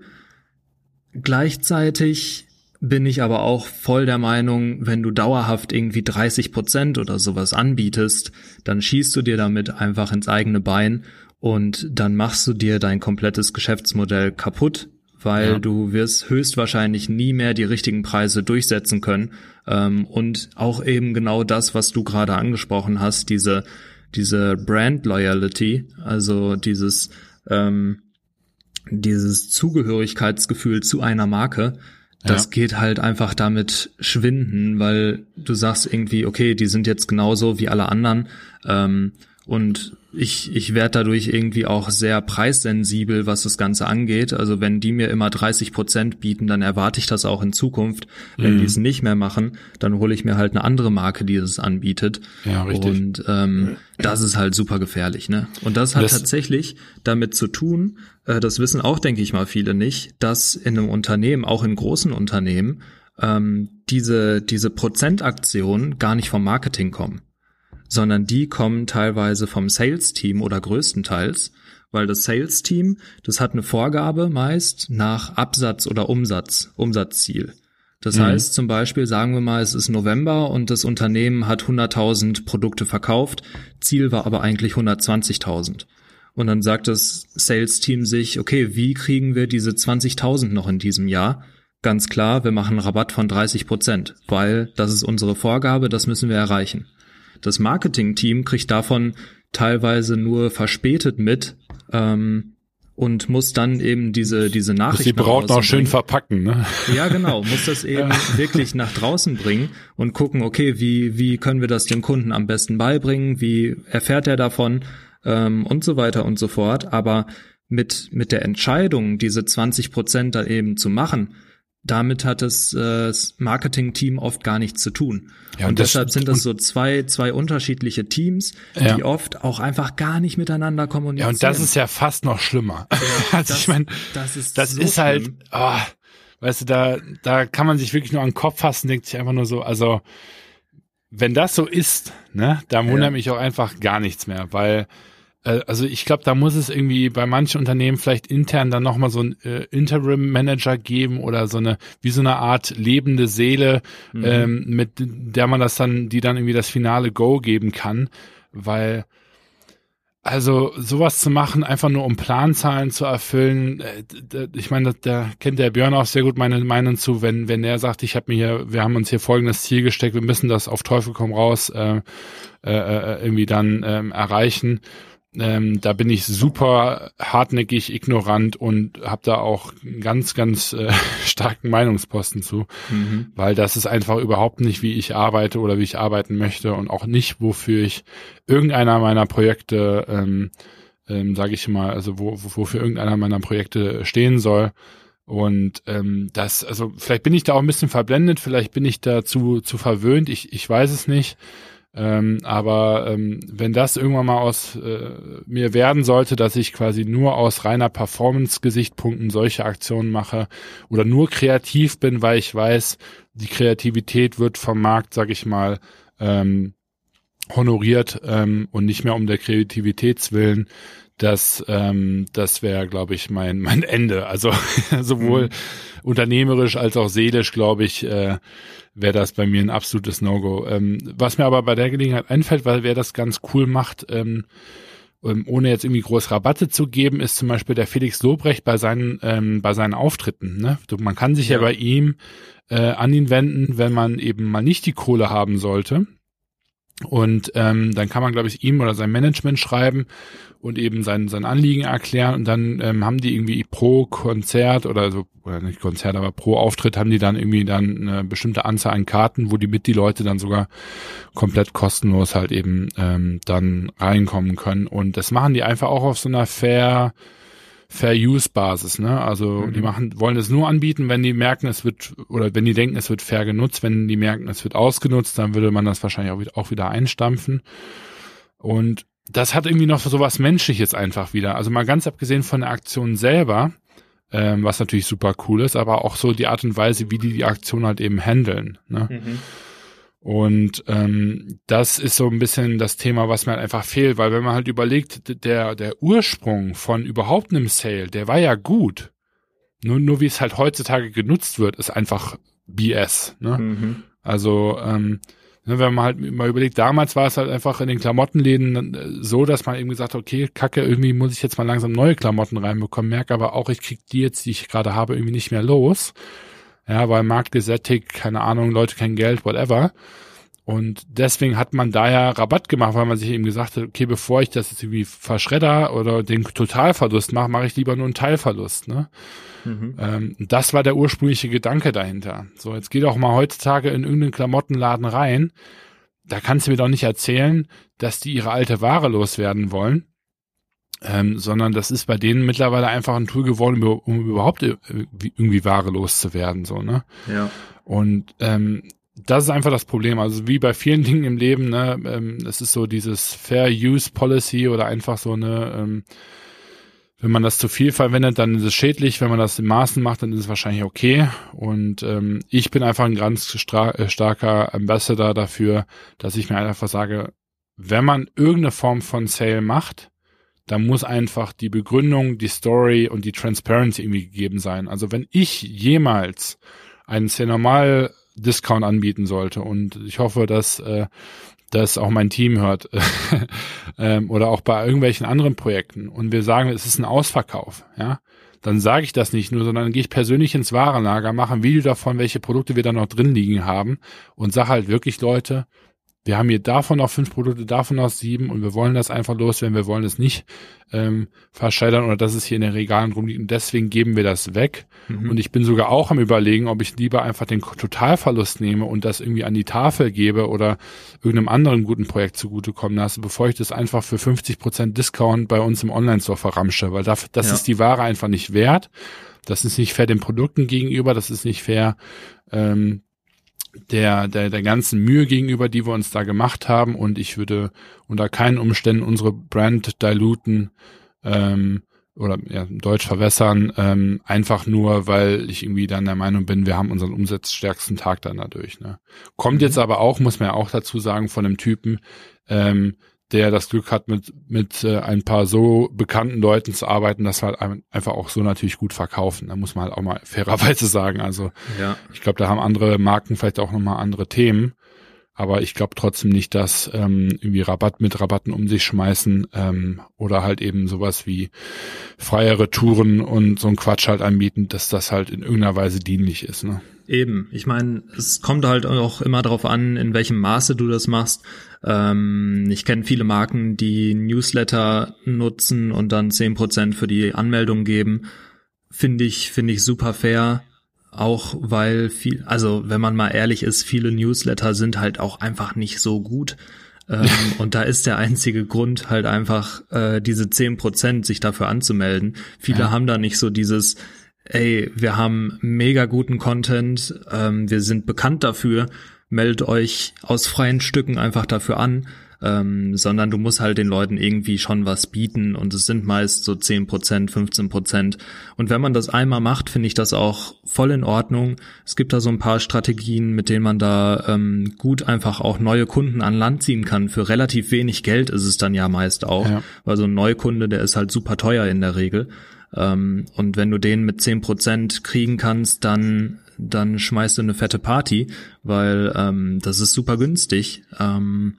Gleichzeitig bin ich aber auch voll der Meinung, wenn du dauerhaft irgendwie 30 Prozent oder sowas anbietest, dann schießt du dir damit einfach ins eigene Bein und dann machst du dir dein komplettes Geschäftsmodell kaputt, weil ja. du wirst höchstwahrscheinlich nie mehr die richtigen Preise durchsetzen können. Ähm, und auch eben genau das, was du gerade angesprochen hast, diese diese Brand Loyalty, also dieses ähm, dieses Zugehörigkeitsgefühl zu einer Marke, das ja. geht halt einfach damit schwinden, weil du sagst irgendwie, okay, die sind jetzt genauso wie alle anderen ähm, Und ich, ich werde dadurch irgendwie auch sehr preissensibel, was das Ganze angeht. Also wenn die mir immer 30 Prozent bieten, dann erwarte ich das auch in Zukunft. Wenn mhm. die es nicht mehr machen, dann hole ich mir halt eine andere Marke, die es anbietet. Ja, richtig. Und ähm, das ist halt super gefährlich, ne? Und das hat das tatsächlich damit zu tun, äh, das wissen auch, denke ich mal, viele nicht, dass in einem Unternehmen, auch in großen Unternehmen, ähm, diese, diese Prozentaktionen gar nicht vom Marketing kommen sondern die kommen teilweise vom Sales-Team oder größtenteils, weil das Sales-Team, das hat eine Vorgabe meist nach Absatz oder Umsatz, Umsatzziel. Das mhm. heißt zum Beispiel, sagen wir mal, es ist November und das Unternehmen hat 100.000 Produkte verkauft, Ziel war aber eigentlich 120.000. Und dann sagt das Sales-Team sich, okay, wie kriegen wir diese 20.000 noch in diesem Jahr? Ganz klar, wir machen einen Rabatt von 30 Prozent, weil das ist unsere Vorgabe, das müssen wir erreichen. Das Marketing-Team kriegt davon teilweise nur verspätet mit ähm, und muss dann eben diese diese Nachrichten. Die Braut noch schön verpacken, ne? Ja, genau, muss das eben ja. wirklich nach draußen bringen und gucken, okay, wie wie können wir das dem Kunden am besten beibringen, wie erfährt er davon ähm, und so weiter und so fort. Aber mit mit der Entscheidung, diese 20 Prozent da eben zu machen, damit hat das äh, Marketing-Team oft gar nichts zu tun. Ja, und, und deshalb sind das so zwei, zwei unterschiedliche Teams, ja. die oft auch einfach gar nicht miteinander kommunizieren. Ja, und das ist ja fast noch schlimmer. Ja, also das, ich meine, das ist, das so ist halt, oh, weißt du, da, da kann man sich wirklich nur an den Kopf fassen, denkt sich einfach nur so, also wenn das so ist, ne, da wundert mich auch einfach gar nichts mehr, weil also ich glaube, da muss es irgendwie bei manchen Unternehmen vielleicht intern dann nochmal so ein äh, Interim-Manager geben oder so eine, wie so eine Art lebende Seele, mhm. ähm, mit der man das dann, die dann irgendwie das finale Go geben kann, weil also sowas zu machen, einfach nur um Planzahlen zu erfüllen, äh, ich meine, da kennt der Björn auch sehr gut meine Meinung zu, wenn wenn er sagt, ich habe mir hier, wir haben uns hier folgendes Ziel gesteckt, wir müssen das auf Teufel komm raus äh, äh, äh irgendwie dann ähm, erreichen ähm, da bin ich super hartnäckig, ignorant und habe da auch ganz, ganz äh, starken Meinungsposten zu, mhm. weil das ist einfach überhaupt nicht, wie ich arbeite oder wie ich arbeiten möchte und auch nicht, wofür ich irgendeiner meiner Projekte, ähm, ähm, sage ich mal, also wo, wofür irgendeiner meiner Projekte stehen soll. Und ähm, das, also vielleicht bin ich da auch ein bisschen verblendet, vielleicht bin ich da zu, zu verwöhnt, ich, ich weiß es nicht. Ähm, aber ähm, wenn das irgendwann mal aus äh, mir werden sollte, dass ich quasi nur aus reiner Performance-Gesichtspunkten solche Aktionen mache oder nur kreativ bin, weil ich weiß, die Kreativität wird vom Markt, sag ich mal, ähm, honoriert ähm, und nicht mehr um der Kreativitätswillen, das, ähm, das wäre, glaube ich, mein, mein Ende. Also sowohl mhm. unternehmerisch als auch seelisch, glaube ich, äh, wäre das bei mir ein absolutes No-Go. Ähm, was mir aber bei der Gelegenheit einfällt, weil wer das ganz cool macht, ähm, ähm, ohne jetzt irgendwie groß Rabatte zu geben, ist zum Beispiel der Felix Lobrecht bei seinen, ähm, bei seinen Auftritten. Ne? Man kann sich ja, ja bei ihm äh, an ihn wenden, wenn man eben mal nicht die Kohle haben sollte. Und ähm, dann kann man, glaube ich, ihm oder sein Management schreiben und eben sein, sein Anliegen erklären. Und dann ähm, haben die irgendwie pro Konzert oder so, oder nicht Konzert, aber pro Auftritt haben die dann irgendwie dann eine bestimmte Anzahl an Karten, wo die mit die Leute dann sogar komplett kostenlos halt eben ähm, dann reinkommen können. Und das machen die einfach auch auf so einer fair Fair-Use-Basis, ne? Also mhm. die machen, wollen es nur anbieten, wenn die merken, es wird, oder wenn die denken, es wird fair genutzt, wenn die merken, es wird ausgenutzt, dann würde man das wahrscheinlich auch wieder, auch wieder einstampfen. Und das hat irgendwie noch so was Menschliches einfach wieder. Also mal ganz abgesehen von der Aktion selber, ähm, was natürlich super cool ist, aber auch so die Art und Weise, wie die die Aktion halt eben handeln. Ne? Mhm. Und ähm, das ist so ein bisschen das Thema, was mir halt einfach fehlt, weil wenn man halt überlegt, der, der Ursprung von überhaupt einem Sale, der war ja gut. Nur, nur wie es halt heutzutage genutzt wird, ist einfach BS. Ne? Mhm. Also ähm, wenn man halt mal überlegt, damals war es halt einfach in den Klamottenläden äh, so, dass man eben gesagt hat, okay, Kacke, irgendwie muss ich jetzt mal langsam neue Klamotten reinbekommen, merke aber auch, ich krieg die jetzt, die ich gerade habe, irgendwie nicht mehr los ja, weil Markt gesättigt, keine Ahnung, Leute kein Geld, whatever. Und deswegen hat man da ja Rabatt gemacht, weil man sich eben gesagt hat, okay, bevor ich das jetzt irgendwie verschredder oder den Totalverlust mache, mache ich lieber nur einen Teilverlust. Ne? Mhm. Ähm, das war der ursprüngliche Gedanke dahinter. So, jetzt geht auch mal heutzutage in irgendeinen Klamottenladen rein. da kannst du mir doch nicht erzählen, dass die ihre alte Ware loswerden wollen, ähm, sondern das ist bei denen mittlerweile einfach ein Tool geworden, um überhaupt irgendwie Ware loszuwerden, so, ne? Ja. Und ähm, das ist einfach das Problem. Also wie bei vielen Dingen im Leben, ne, ähm, es ist so dieses Fair Use Policy oder einfach so eine, ähm, wenn man das zu viel verwendet, dann ist es schädlich. Wenn man das in Maßen macht, dann ist es wahrscheinlich okay. Und ähm, ich bin einfach ein ganz äh, starker Ambassador dafür, dass ich mir einfach sage, wenn man irgendeine Form von Sale macht, dann muss einfach die Begründung, die Story und die Transparency irgendwie gegeben sein. Also wenn ich jemals einen sehr normal Discount anbieten sollte. Und ich hoffe, dass äh, das auch mein Team hört ähm, oder auch bei irgendwelchen anderen Projekten und wir sagen, es ist ein Ausverkauf, ja, dann sage ich das nicht nur, sondern gehe ich persönlich ins Warenlager, mache ein Video davon, welche Produkte wir da noch drin liegen haben und sage halt wirklich Leute, wir haben hier davon noch fünf Produkte, davon noch sieben und wir wollen das einfach loswerden, wir wollen es nicht ähm, verscheidern oder dass es hier in den Regalen rumliegt und deswegen geben wir das weg. Mhm. Und ich bin sogar auch am überlegen, ob ich lieber einfach den Totalverlust nehme und das irgendwie an die Tafel gebe oder irgendeinem anderen guten Projekt zugutekommen lasse, bevor ich das einfach für 50 Prozent Discount bei uns im Online-Store verramsche, weil das, das ja. ist die Ware einfach nicht wert. Das ist nicht fair den Produkten gegenüber, das ist nicht fair ähm, der, der, der ganzen Mühe gegenüber, die wir uns da gemacht haben. Und ich würde unter keinen Umständen unsere Brand diluten ähm, oder ja, Deutsch verwässern, ähm, einfach nur, weil ich irgendwie dann der Meinung bin, wir haben unseren umsatzstärksten Tag dann dadurch. Ne? Kommt mhm. jetzt aber auch, muss man ja auch dazu sagen, von einem Typen, ähm, der das Glück hat, mit, mit äh, ein paar so bekannten Leuten zu arbeiten, dass halt einfach auch so natürlich gut verkaufen. Da muss man halt auch mal fairerweise sagen. Also ja. ich glaube, da haben andere Marken vielleicht auch nochmal andere Themen. Aber ich glaube trotzdem nicht, dass ähm, irgendwie Rabatt mit Rabatten um sich schmeißen ähm, oder halt eben sowas wie freiere Touren und so ein Quatsch halt anbieten, dass das halt in irgendeiner Weise dienlich ist. Ne? Eben, ich meine, es kommt halt auch immer darauf an, in welchem Maße du das machst. Ähm, ich kenne viele Marken, die Newsletter nutzen und dann zehn Prozent für die Anmeldung geben. Finde ich, finde ich super fair auch weil viel, also wenn man mal ehrlich ist, viele Newsletter sind halt auch einfach nicht so gut. ähm, und da ist der einzige Grund halt einfach äh, diese zehn Prozent sich dafür anzumelden. Viele ja. haben da nicht so dieses, ey, wir haben mega guten Content, ähm, wir sind bekannt dafür, meldet euch aus freien Stücken einfach dafür an ähm, sondern du musst halt den Leuten irgendwie schon was bieten und es sind meist so 10 Prozent, 15 Prozent. Und wenn man das einmal macht, finde ich das auch voll in Ordnung. Es gibt da so ein paar Strategien, mit denen man da ähm, gut einfach auch neue Kunden an Land ziehen kann. Für relativ wenig Geld ist es dann ja meist auch, ja. weil so ein Neukunde, der ist halt super teuer in der Regel. Ähm, und wenn du den mit 10 Prozent kriegen kannst, dann dann schmeißt du eine fette Party, weil ähm, das ist super günstig. Ähm,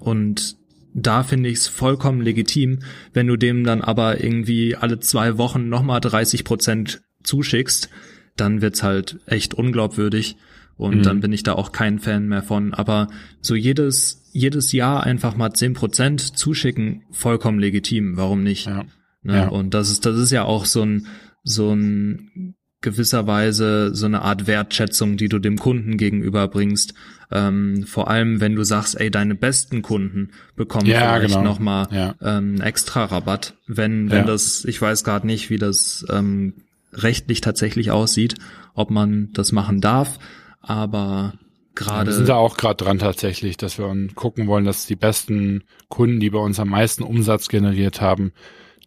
und da finde ich es vollkommen legitim, wenn du dem dann aber irgendwie alle zwei Wochen nochmal 30 Prozent zuschickst, dann wird's halt echt unglaubwürdig. Und mhm. dann bin ich da auch kein Fan mehr von. Aber so jedes, jedes Jahr einfach mal zehn Prozent zuschicken, vollkommen legitim. Warum nicht? Ja. Ne? Ja. Und das ist, das ist ja auch so ein, so ein gewisserweise so eine Art Wertschätzung, die du dem Kunden gegenüber bringst. Ähm, vor allem, wenn du sagst, ey, deine besten Kunden bekommen ja, vielleicht genau. nochmal ja. ähm, extra Rabatt. Wenn, wenn ja. das, ich weiß gerade nicht, wie das ähm, rechtlich tatsächlich aussieht, ob man das machen darf, aber gerade. wir sind da auch gerade dran tatsächlich, dass wir gucken wollen, dass die besten Kunden, die bei uns am meisten Umsatz generiert haben,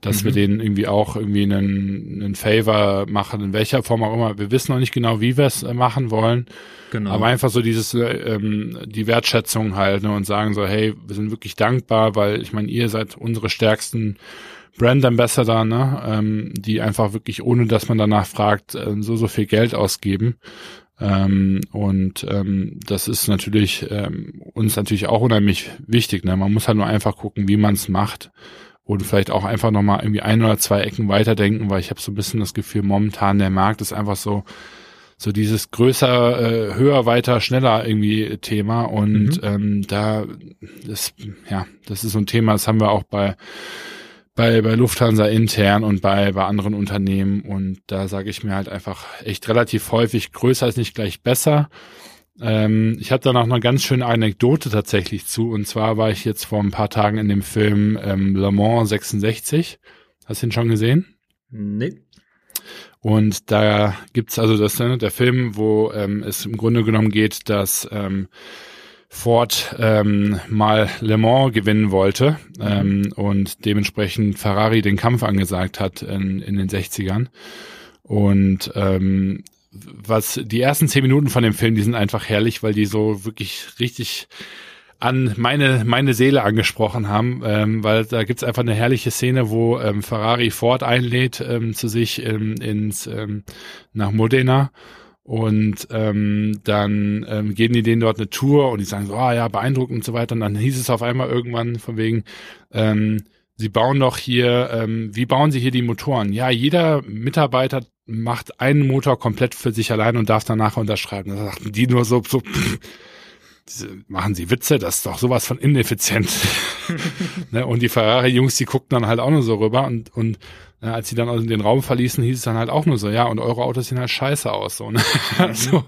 dass mhm. wir denen irgendwie auch irgendwie einen, einen Favor machen, in welcher Form auch immer. Wir wissen noch nicht genau, wie wir es äh, machen wollen. Genau. Aber einfach so dieses, äh, ähm, die Wertschätzung halt ne, und sagen so, hey, wir sind wirklich dankbar, weil ich meine, ihr seid unsere stärksten Brand Ambassador, ne, ähm, die einfach wirklich, ohne dass man danach fragt, äh, so, so viel Geld ausgeben. Ähm, und ähm, das ist natürlich ähm, uns natürlich auch unheimlich wichtig. Ne? Man muss halt nur einfach gucken, wie man es macht und vielleicht auch einfach nochmal irgendwie ein oder zwei Ecken weiterdenken, weil ich habe so ein bisschen das Gefühl, momentan der Markt ist einfach so, so dieses größer, äh, höher, weiter, schneller irgendwie Thema. Und mhm. ähm, da ist, ja, das ist so ein Thema, das haben wir auch bei bei, bei Lufthansa intern und bei, bei anderen Unternehmen. Und da sage ich mir halt einfach echt relativ häufig, größer ist nicht gleich besser Ähm, ich hatte da noch eine ganz schöne Anekdote tatsächlich zu. Und zwar war ich jetzt vor ein paar Tagen in dem Film ähm, Le Mans 66. Hast du ihn schon gesehen? Nee. Und da gibt's also das, ne, der Film, wo ähm, es im Grunde genommen geht, dass ähm, Ford ähm, mal Le Mans gewinnen wollte ähm, und dementsprechend Ferrari den Kampf angesagt hat in, in den 60ern. Und ähm, was die ersten zehn Minuten von dem Film, die sind einfach herrlich, weil die so wirklich richtig an meine meine Seele angesprochen haben, ähm, weil da gibt's einfach eine herrliche Szene, wo ähm, Ferrari Ford einlädt ähm, zu sich ähm, ins ähm, nach Modena und ähm, dann ähm, gehen die denen dort eine Tour und die sagen so, ah ja, beeindruckend und so weiter. Und dann hieß es auf einmal irgendwann von wegen, ähm, sie bauen doch hier, ähm, wie bauen sie hier die Motoren? Ja, jeder Mitarbeiter macht einen Motor komplett für sich allein und darf danach unterschreiben. Da sagten die nur so, so pff, diese, machen sie Witze, das ist doch sowas von ineffizient. ne? Und die Ferrari-Jungs, die guckten dann halt auch nur so rüber und, und ja, als sie dann also den Raum verließen, hieß es dann halt auch nur so, ja, und eure Autos sehen halt scheiße aus. So, ne? also,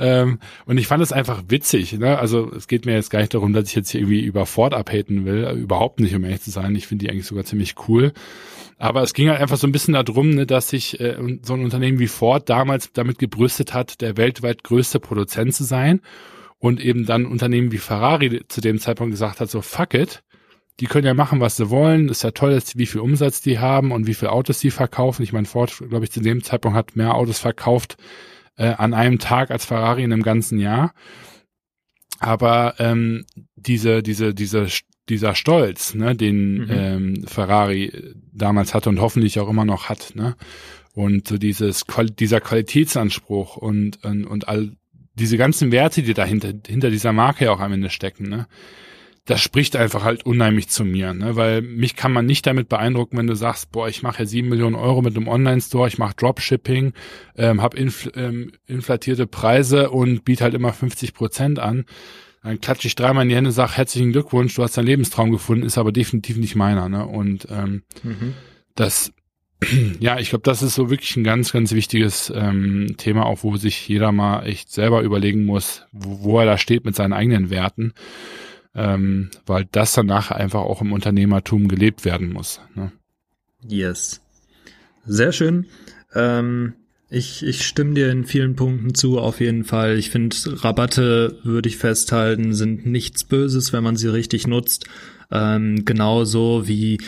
ähm, und ich fand es einfach witzig. Ne? Also es geht mir jetzt gar nicht darum, dass ich jetzt hier irgendwie über Ford abhaten will. Überhaupt nicht, um ehrlich zu sein. Ich finde die eigentlich sogar ziemlich cool. Aber es ging halt einfach so ein bisschen darum, ne, dass sich äh, so ein Unternehmen wie Ford damals damit gebrüstet hat, der weltweit größte Produzent zu sein. Und eben dann Unternehmen wie Ferrari zu dem Zeitpunkt gesagt hat, so fuck it, die können ja machen, was sie wollen. Ist ja toll, wie viel Umsatz die haben und wie viele Autos die verkaufen. Ich meine, Ford, glaube ich, zu dem Zeitpunkt hat mehr Autos verkauft äh, an einem Tag als Ferrari in einem ganzen Jahr. Aber ähm, diese, diese, diese, dieser Stolz, ne, den mhm. ähm, Ferrari damals hatte und hoffentlich auch immer noch hat, ne, und so dieses dieser Qualitätsanspruch und und, und all diese ganzen Werte, die dahinter hinter dieser Marke auch am Ende stecken, ne, das spricht einfach halt unheimlich zu mir, ne? weil mich kann man nicht damit beeindrucken, wenn du sagst, boah, ich mache ja sieben Millionen Euro mit einem Online-Store, ich mache Dropshipping, ähm, habe infl ähm, inflatierte Preise und biete halt immer 50 Prozent an. Dann klatsche ich dreimal in die Hände, sag herzlichen Glückwunsch, du hast deinen Lebenstraum gefunden, ist aber definitiv nicht meiner. Ne? Und ähm, mhm. das, ja, ich glaube, das ist so wirklich ein ganz, ganz wichtiges ähm, Thema, auch wo sich jeder mal echt selber überlegen muss, wo, wo er da steht mit seinen eigenen Werten ähm, weil das danach einfach auch im Unternehmertum gelebt werden muss. Ne? Yes. Sehr schön. Ähm, ich, ich stimme dir in vielen Punkten zu, auf jeden Fall. Ich finde, Rabatte, würde ich festhalten, sind nichts Böses, wenn man sie richtig nutzt. Ähm, genauso wie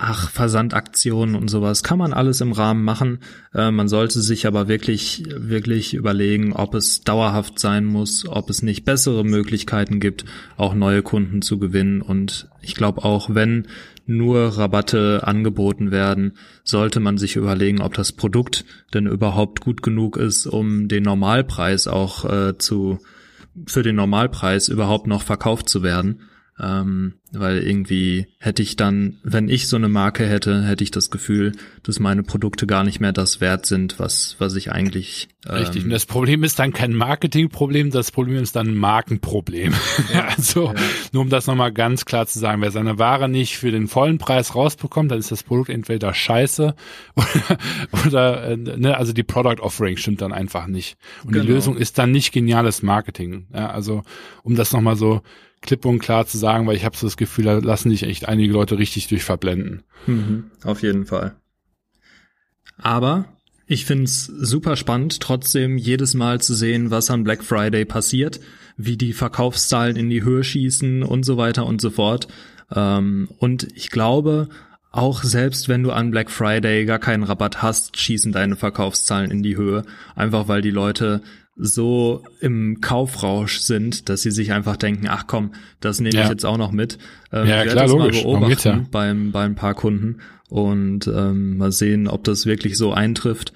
ach, Versandaktionen und sowas kann man alles im Rahmen machen. Äh, man sollte sich aber wirklich, wirklich überlegen, ob es dauerhaft sein muss, ob es nicht bessere Möglichkeiten gibt, auch neue Kunden zu gewinnen. Und ich glaube auch, wenn nur Rabatte angeboten werden, sollte man sich überlegen, ob das Produkt denn überhaupt gut genug ist, um den Normalpreis auch äh, zu, für den Normalpreis überhaupt noch verkauft zu werden. Ähm, weil irgendwie hätte ich dann, wenn ich so eine Marke hätte, hätte ich das Gefühl, dass meine Produkte gar nicht mehr das wert sind, was, was ich eigentlich. Ähm, Richtig. Und das Problem ist dann kein Marketingproblem, das Problem ist dann ein Markenproblem. Ja, also, ja. nur um das nochmal ganz klar zu sagen, wer seine Ware nicht für den vollen Preis rausbekommt, dann ist das Produkt entweder scheiße oder, oder äh, ne, also die Product Offering stimmt dann einfach nicht. Und genau. die Lösung ist dann nicht geniales Marketing. Ja, also, um das nochmal so klipp und klar zu sagen, weil ich habe so das Gefühl, da lassen sich echt einige Leute richtig durch verblenden. Mhm, auf jeden Fall. Aber ich find's super spannend, trotzdem jedes Mal zu sehen, was an Black Friday passiert, wie die Verkaufszahlen in die Höhe schießen und so weiter und so fort. Ähm, und ich glaube, auch selbst wenn du an Black Friday gar keinen Rabatt hast, schießen deine Verkaufszahlen in die Höhe, einfach weil die Leute so im Kaufrausch sind, dass sie sich einfach denken, ach komm, das nehme ja. ich jetzt auch noch mit. Ähm, ja, klar, das logisch. mal beobachten ja. beim, bei ein paar Kunden und ähm, mal sehen, ob das wirklich so eintrifft.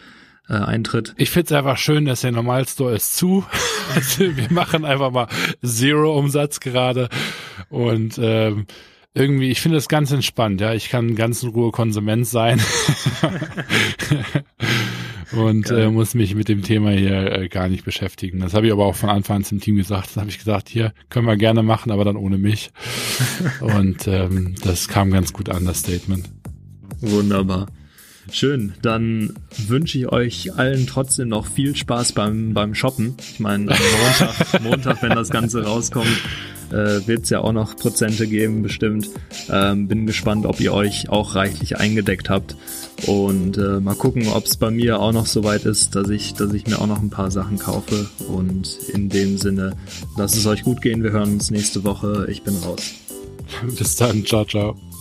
Äh, eintritt. Ich find's einfach schön, dass der Normalstore ist zu. also wir machen einfach mal Zero Umsatz gerade und ähm, irgendwie, ich finde das ganz entspannt, ja. Ich kann ganz in Ruhe Konsument sein. und äh, muss mich mit dem Thema hier äh, gar nicht beschäftigen. Das habe ich aber auch von Anfang an zum Team gesagt. Das habe ich gesagt, hier können wir gerne machen, aber dann ohne mich. und ähm, das kam ganz gut an, das Statement. Wunderbar. Schön, dann wünsche ich euch allen trotzdem noch viel Spaß beim, beim Shoppen. Ich meine, Montag, Montag, wenn das Ganze rauskommt, äh, wird es ja auch noch Prozente geben, bestimmt. Ähm, bin gespannt, ob ihr euch auch reichlich eingedeckt habt. Und äh, mal gucken, ob es bei mir auch noch so weit ist, dass ich, dass ich mir auch noch ein paar Sachen kaufe. Und in dem Sinne, lasst es euch gut gehen. Wir hören uns nächste Woche. Ich bin raus. Bis dann. Ciao, ciao.